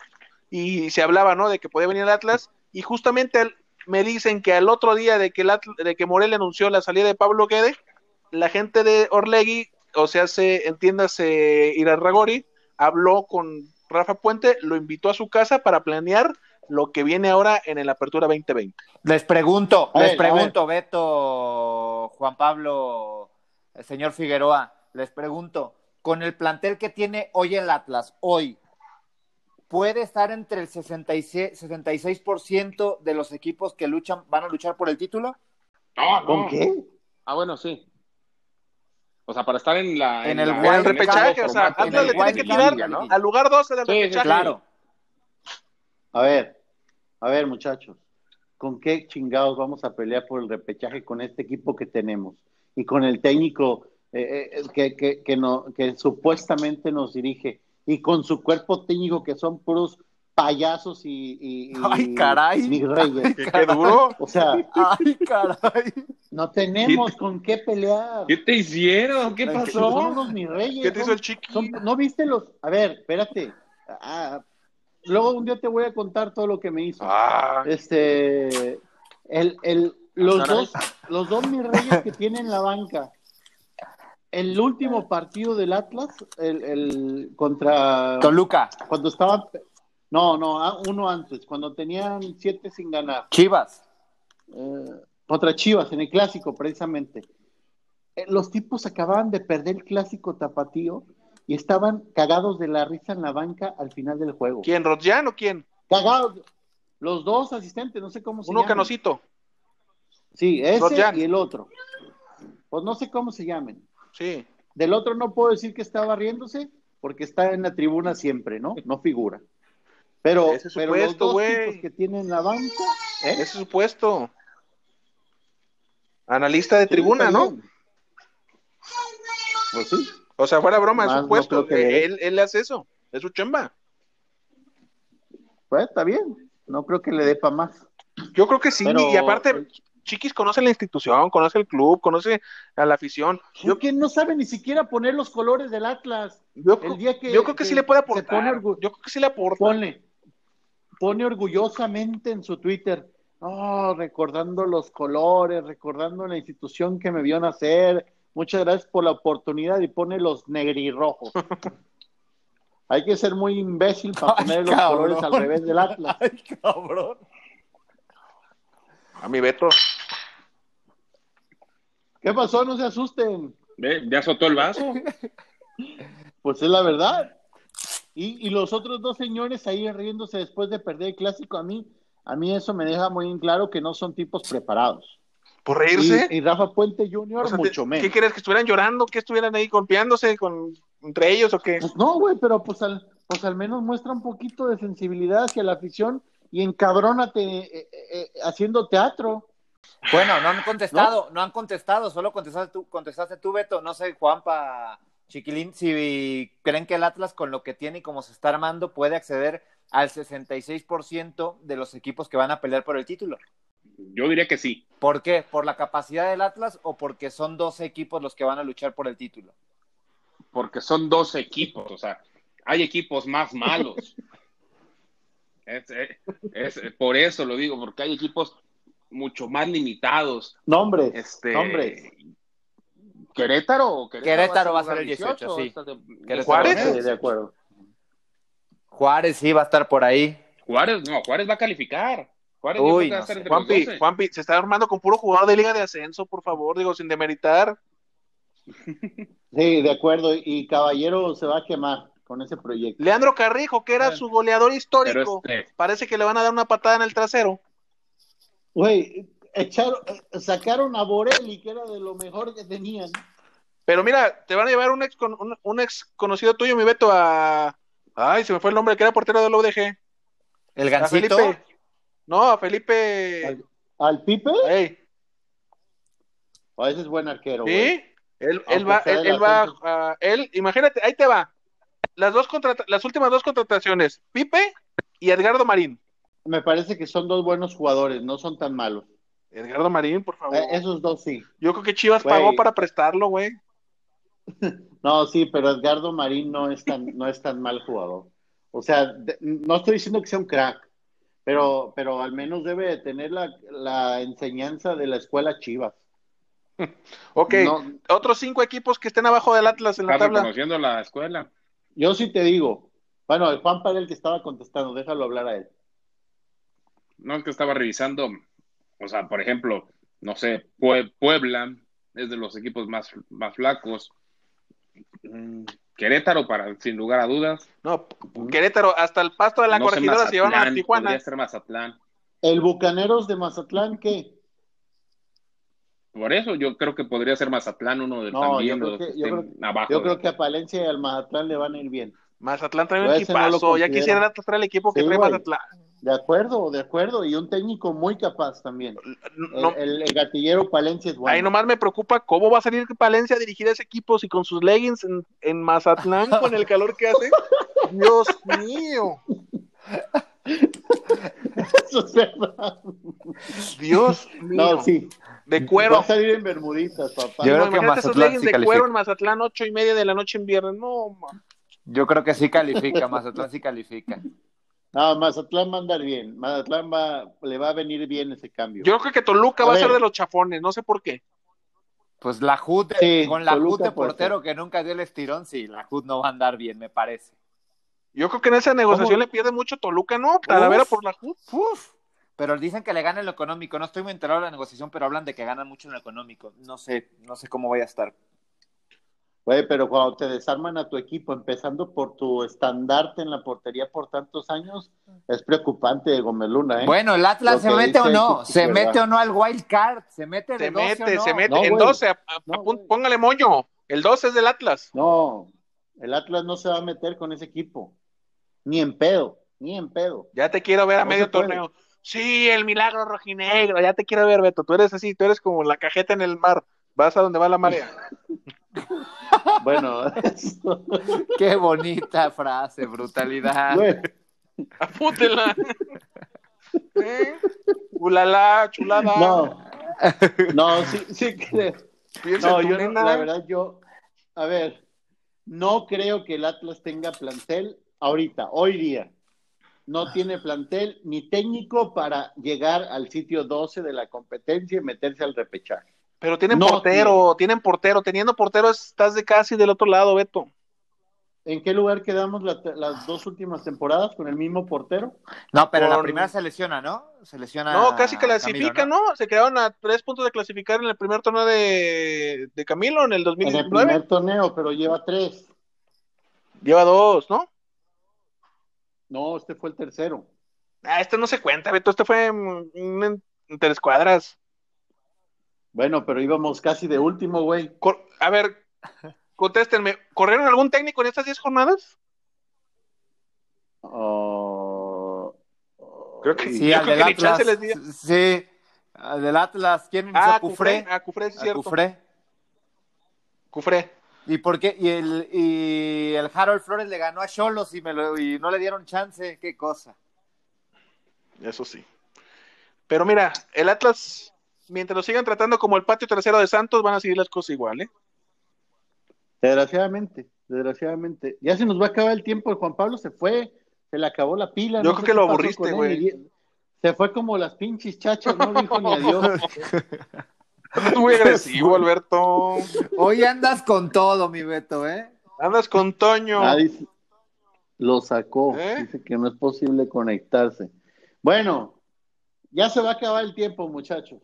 y se hablaba, ¿no? De que podía venir el Atlas y justamente me dicen que al otro día de que, el Atl- de que Morelia anunció la salida de Pablo Guede, la gente de Orlegui, o sea, se entiéndase Irarragori, habló con Rafa Puente, lo invitó a su casa para planear lo que viene ahora en el Apertura 2020. Les pregunto, les pregunto, Beto, Juan Pablo, el señor Figueroa, les pregunto, con el plantel que tiene hoy el Atlas, hoy, ¿puede estar entre el 66%, 66% de los equipos que luchan, van a luchar por el título? No, no. ¿Con qué? Ah, bueno, sí. O sea, para estar en la. En el la- el repechaje, o sea, Atlas le tiene que tirar ¿no? al lugar 12 del Sí, sí, repechaje. Claro. A ver, a ver, muchachos, ¿con qué chingados vamos a pelear por el repechaje con este equipo que tenemos y con el técnico eh, eh, que, que, que, no, que supuestamente nos dirige y con su cuerpo técnico que son puros payasos y, y- y- Ay, caray. mis reyes? Qué, qué duro. O sea, Ay, caray. no tenemos con qué pelear. ¿Qué te hicieron? ¿Qué Son pasó? unos mis reyes. ¿Qué te hizo el chiqui? son- ¿No viste los? A ver, espérate. Ah, luego un día te voy a contar todo lo que me hizo. Ah, Este, el, el, los dos, los dos mis reyes que tienen la banca. El último partido del Atlas, el, el contra Toluca, cuando estaban, no, no, ah, uno antes, cuando tenían siete sin ganar, Chivas. eh, contra Chivas en el clásico precisamente. Eh, los tipos acababan de perder el clásico tapatío y estaban cagados de la risa en la banca al final del juego. ¿Quién? ¿Rodjan o quién? Cagados. Los dos asistentes, no sé cómo se Uno llaman. canosito. Sí, ese y el otro. Pues no sé cómo se llamen. Sí. Del otro no puedo decir que estaba riéndose porque está en la tribuna siempre, ¿no? No figura. Pero, Ese pero los supuesto, dos güey. tipos que tienen la banca, ¿eh? Ese supuesto. Analista de tribuna, ¿no? Pues sí. O sea, fuera broma, es Más no supuesto. creo que él, él hace eso. Es su chamba. Pues está bien. No creo que le dé para más. Yo creo que sí. Pero- Y aparte, Chiquis conoce la institución, conoce el club, conoce a la afición. Yo que no sabe ni siquiera poner los colores del Atlas. Yo, El día que- yo creo que, que sí le puede pone aportar. Yo creo que sí le aporta. Pone, pone orgullosamente en su Twitter, oh, recordando los colores, recordando la institución que me vio nacer. Muchas gracias por la oportunidad y pone los negrirrojos. Hay que ser muy imbécil para Ay, poner los colores al revés del Atlas. Ay, cabrón. A mi Beto. ¿Qué pasó? No se asusten. Ve, ¿Ya azotó el vaso? Pues es la verdad. Y, y los otros dos señores ahí riéndose después de perder el clásico, a mí, a mí eso me deja muy en claro que no son tipos preparados. ¿Por reírse? Y, y Rafa Puente Jr. O sea, mucho menos. ¿Qué quieres? ¿Que estuvieran llorando? ¿Que estuvieran ahí golpeándose con, entre ellos o qué? Pues no, güey, pero pues al, pues al menos muestra un poquito de sensibilidad hacia la afición y encabrónate eh, eh, eh, haciendo teatro. Bueno, no han contestado, ¿No? han contestado, solo contestaste tú, contestaste tú, Beto. No sé, Juanpa, Chiquilín, si creen que el Atlas con lo que tiene y como se está armando puede acceder al 66% de los equipos que van a pelear por el título. Yo diría que sí. ¿Por qué? ¿Por la capacidad del Atlas o porque son 12 equipos los que van a luchar por el título? Porque son dos equipos. O sea, hay equipos más malos. es, es- es- por eso lo digo, porque hay equipos mucho más limitados. Nombres, Este, nombres. ¿Querétaro? o Querétaro va a ser el 18, sí. De- ¿Juárez? Sí, de acuerdo. Juárez sí va a estar por ahí. Juárez, no, Juárez va a calificar. Juárez Uy, no sé. Juanpi, 12. Juanpi, se está armando con puro jugador de Liga de Ascenso, por favor, digo, sin demeritar. Sí, de acuerdo. Y Caballero se va a quemar con ese proyecto. Leandro Carrijo, que era Bueno, su goleador histórico, este, parece que le van a dar una patada en el trasero. Güey, echaron, eh, sacaron a Borelli, que era de lo mejor que tenían. Pero mira, te van a llevar un ex, con- un, un ex conocido tuyo, mi Beto, a... Ay, se me fue el nombre, que era portero del UDG. El A gancito. Felipe. No, a Felipe... Al, al Pipe, Ey, o ese es buen arquero. ¿Sí? Él, él va, él, él va, él, imagínate, ahí te va. Las dos las últimas dos contrataciones, Pipe y Edgardo Marín. Me parece que son dos buenos jugadores, no son tan malos. Edgardo Marín, por favor. Eh, esos dos sí. Yo creo que Chivas pagó para prestarlo, güey. No, sí, pero Edgardo Marín no es tan, no es tan mal jugador. O sea, de- no estoy diciendo que sea un crack, pero, pero al menos debe de tener la, la enseñanza de la escuela Chivas. Ok, No, otros cinco equipos que estén abajo del Atlas en la tabla. reconociendo la escuela. Yo sí te digo. Bueno, el Juan era el que estaba contestando, déjalo hablar a él. No es que estaba revisando, o sea, por ejemplo, no sé, Pue- Puebla es de los equipos más, más flacos. Mm, Querétaro, para, sin lugar a dudas. No, Querétaro, hasta el pasto de la No corregidora se llevaron a Tijuana. Podría ser Mazatlán. ¿El Bucaneros de Mazatlán qué? Por eso yo creo que podría ser Mazatlán uno de No, también yo de los creo que que- yo estén abajo. Yo de- creo que a Palencia y al Mazatlán le van a ir bien. Mazatlán trae un ese no equipazo. ya quisiera traer el equipo que Sí, trae güey. Mazatlán. De acuerdo, de acuerdo. Y un técnico muy capaz también. El, No, el- el gatillero Palencia es bueno. Ahí nomás me preocupa cómo va a salir Palencia a dirigir ese equipo si con sus leggings en, en Mazatlán con el calor que hace. Dios mío, Eso es verdad. Dios mío. No, sí. De Va cuero. a salir en bermuditas, papá. Yo No, creo que Mazatlán sí de califica. cuero en Mazatlán, ocho y media de la noche en viernes. No, ma. Yo creo que sí califica, Mazatlán sí califica. No, Mazatlán va a andar bien. Mazatlán va, le va a venir bien ese cambio. Yo creo que Toluca A va a ser de los chafones, no sé por qué. Pues la HUD, Sí, con la HUD Toluca de puede portero que nunca dio el estirón, sí, la HUD no va a andar bien, me parece. Yo creo que en esa negociación ¿Cómo? le pierde mucho Toluca, ¿no? Talavera Uf. por la JUD. Uf. Pero dicen que le gana en lo económico. No estoy muy enterado de la negociación, pero hablan de que ganan mucho en lo económico. No sé, no sé cómo vaya a estar. Güey, pero cuando te desarman a tu equipo, empezando por tu estandarte en la portería por tantos años, es preocupante de Gómez Luna, ¿eh? Bueno, el Atlas Lo se mete o no, se ¿verdad? mete o no al wild card, se mete de Se 12 mete, o no. se mete. No, en güey. 12, a- a- No, apun- güey. póngale moño. El 12 es del Atlas. No, el Atlas no se va a meter con ese equipo. Ni en pedo, ni en pedo. Ya te quiero ver a No medio puede. Sí, el milagro rojinegro. Ya te quiero ver, Beto. Tú eres así, tú eres como la cajeta en el mar. Vas a donde va la marea. Bueno, eso- Qué bonita frase, brutalidad. güey, Apúntela. ¿Eh? Ulala, chulada. no, no, sí, sí creo. No, yo no, la verdad, yo, a ver, no creo que el Atlas tenga plantel ahorita, hoy día. No tiene plantel ni técnico para llegar al sitio 12 de la competencia y meterse al repechaje. Pero tienen No portero, tienen portero. Teniendo portero estás de casi del otro lado, Beto. ¿En qué lugar quedamos la- las dos últimas temporadas con el mismo portero? No, pero la primera se lesiona, ¿no? Se lesiona. No, casi clasifica, Camilo, ¿no? Se quedaron a tres puntos de clasificar en el primer torneo de, de Camilo en el En el 2019. primer torneo, pero lleva tres. Lleva dos, ¿no? No, este fue el tercero. Ah, este no se cuenta, Beto. Este fue en- entre escuadras. Bueno, pero íbamos casi de último, güey. Cor- a ver, contéstenme. ¿Corrieron algún técnico en estas 10 jornadas? Oh, Creo que Sí, al del Atlas. les di. Sí, al del Atlas. ¿Quién? Ah, Cufré. Cufré. Ah, Cufré, sí, A cierto. Cufré. Cufré. ¿Y por qué? Y el, y el Harold Flores le ganó a Cholos y, me lo, y no le dieron chance. Qué cosa. Eso sí. Pero mira, el Atlas, mientras lo sigan tratando como el patio trasero de Santos, van a seguir las cosas igual, ¿eh? Desgraciadamente, desgraciadamente. Ya se nos va a acabar el tiempo. Juan Pablo se fue, se le acabó la pila. Yo no creo que lo aburriste, güey. Se fue como las pinches chachas, no dijo ni adiós. Muy agresivo, Alberto. Hoy andas con todo, mi Beto, ¿eh? Andas con Toño. Ah, dice- lo sacó. ¿Eh? Dice que no es posible conectarse. Bueno, ya se va a acabar el tiempo, muchachos.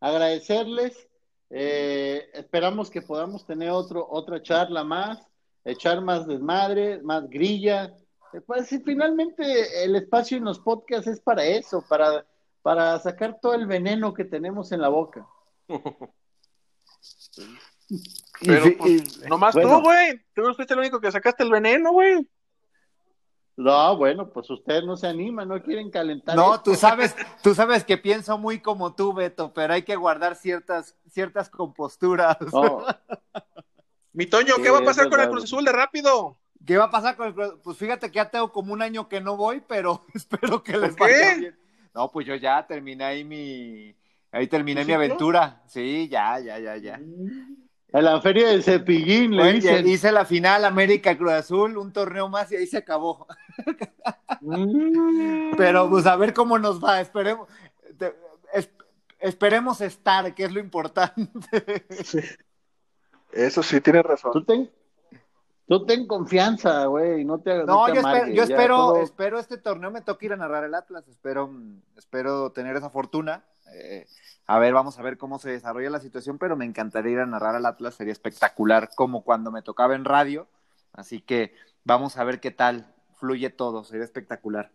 Agradecerles. eh, esperamos que podamos tener otro, otra charla más, echar más desmadre, más grilla. Eh, Pues sí, finalmente el espacio en los podcasts es para eso, para, para sacar todo el veneno que tenemos en la boca. Pero, pues, y- nomás bueno. tú, güey. Tú no fuiste el único que sacaste el veneno, güey. No, bueno, pues ustedes no se animan, no quieren calentar. No, esto. tú sabes, tú sabes que pienso muy como tú, Beto, pero hay que guardar ciertas, ciertas composturas. No, Mi Toño, Sí, ¿qué va a pasar con el. Cruz Azul de rápido? ¿Qué va a pasar con el Cruz- Pues fíjate que ya tengo como un año que no voy, pero espero que les ¿Por qué? vaya bien. No, pues yo ya terminé ahí mi, ahí terminé ¿Tu mi aventura. Sí, ya, ya, ya, ya. en la feria del cepillín le Oye, dicen. hice la final América Cruz Azul, un torneo más y ahí se acabó. Pero pues a ver cómo nos va, esperemos, te- es- esperemos estar, que es lo importante. Eso sí, tienes razón. Tú ten, tú ten confianza, güey, no te No, te yo espero, yo ya espero, todo- espero este torneo me toque ir a narrar el Atlas, espero, mm, espero tener esa fortuna. Eh, a ver, vamos a ver cómo se desarrolla la situación, pero me encantaría ir a narrar al Atlas, sería espectacular como cuando me tocaba en radio, así que vamos a ver qué tal fluye todo, sería espectacular.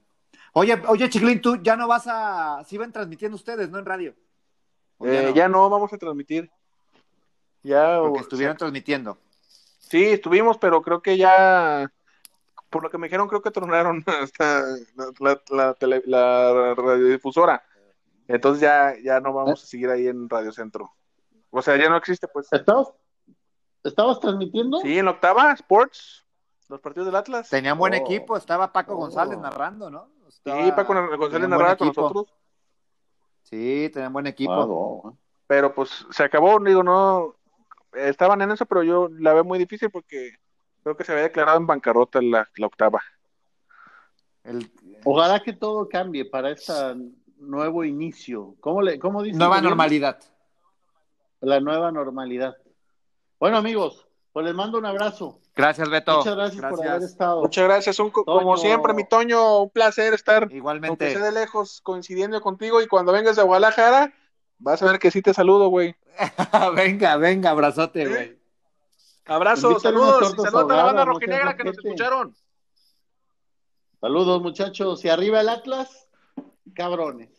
Oye, oye, Chiclín, tú ya no vas a, sí van transmitiendo ustedes, ¿no? En radio. ¿O Eh, no? ya no vamos a transmitir. Ya, Porque o- estuvieron transmitiendo. Sí, estuvimos, pero creo que ya, por lo que me dijeron, creo que tronaron hasta la, la, la tele- la radiodifusora. Entonces ya, ya no vamos a seguir ahí en Radio Centro. O sea, ya no existe, pues. ¿Estabas, ¿Estabas transmitiendo? Sí, en la octava, Sports, los partidos del Atlas. Tenían buen Oh. equipo, estaba Paco Oh. González narrando, ¿no? Sí, Paco González narraba con nosotros. Sí, tenían buen equipo. Ah, no. Pero pues se acabó, digo, no. Estaban en eso, pero yo la veo muy difícil porque creo que se había declarado en bancarrota la, la octava. El- Ojalá que todo cambie para este nuevo inicio. ¿Cómo, le, cómo dice? nueva normalidad. La nueva normalidad. Bueno, amigos, pues les mando un abrazo. Gracias, Beto. Muchas gracias, por haber estado. Muchas gracias, un, como siempre, mi Toño, un placer estar, aunque Igualmente. sea de lejos, coincidiendo contigo y cuando vengas de Guadalajara, vas a ver que sí te saludo, güey. venga, venga, abrazote, güey. Unas saludos y saludos a la banda rojinegra que nos escucharon. Saludos, muchachos. Y arriba el Atlas, cabrones.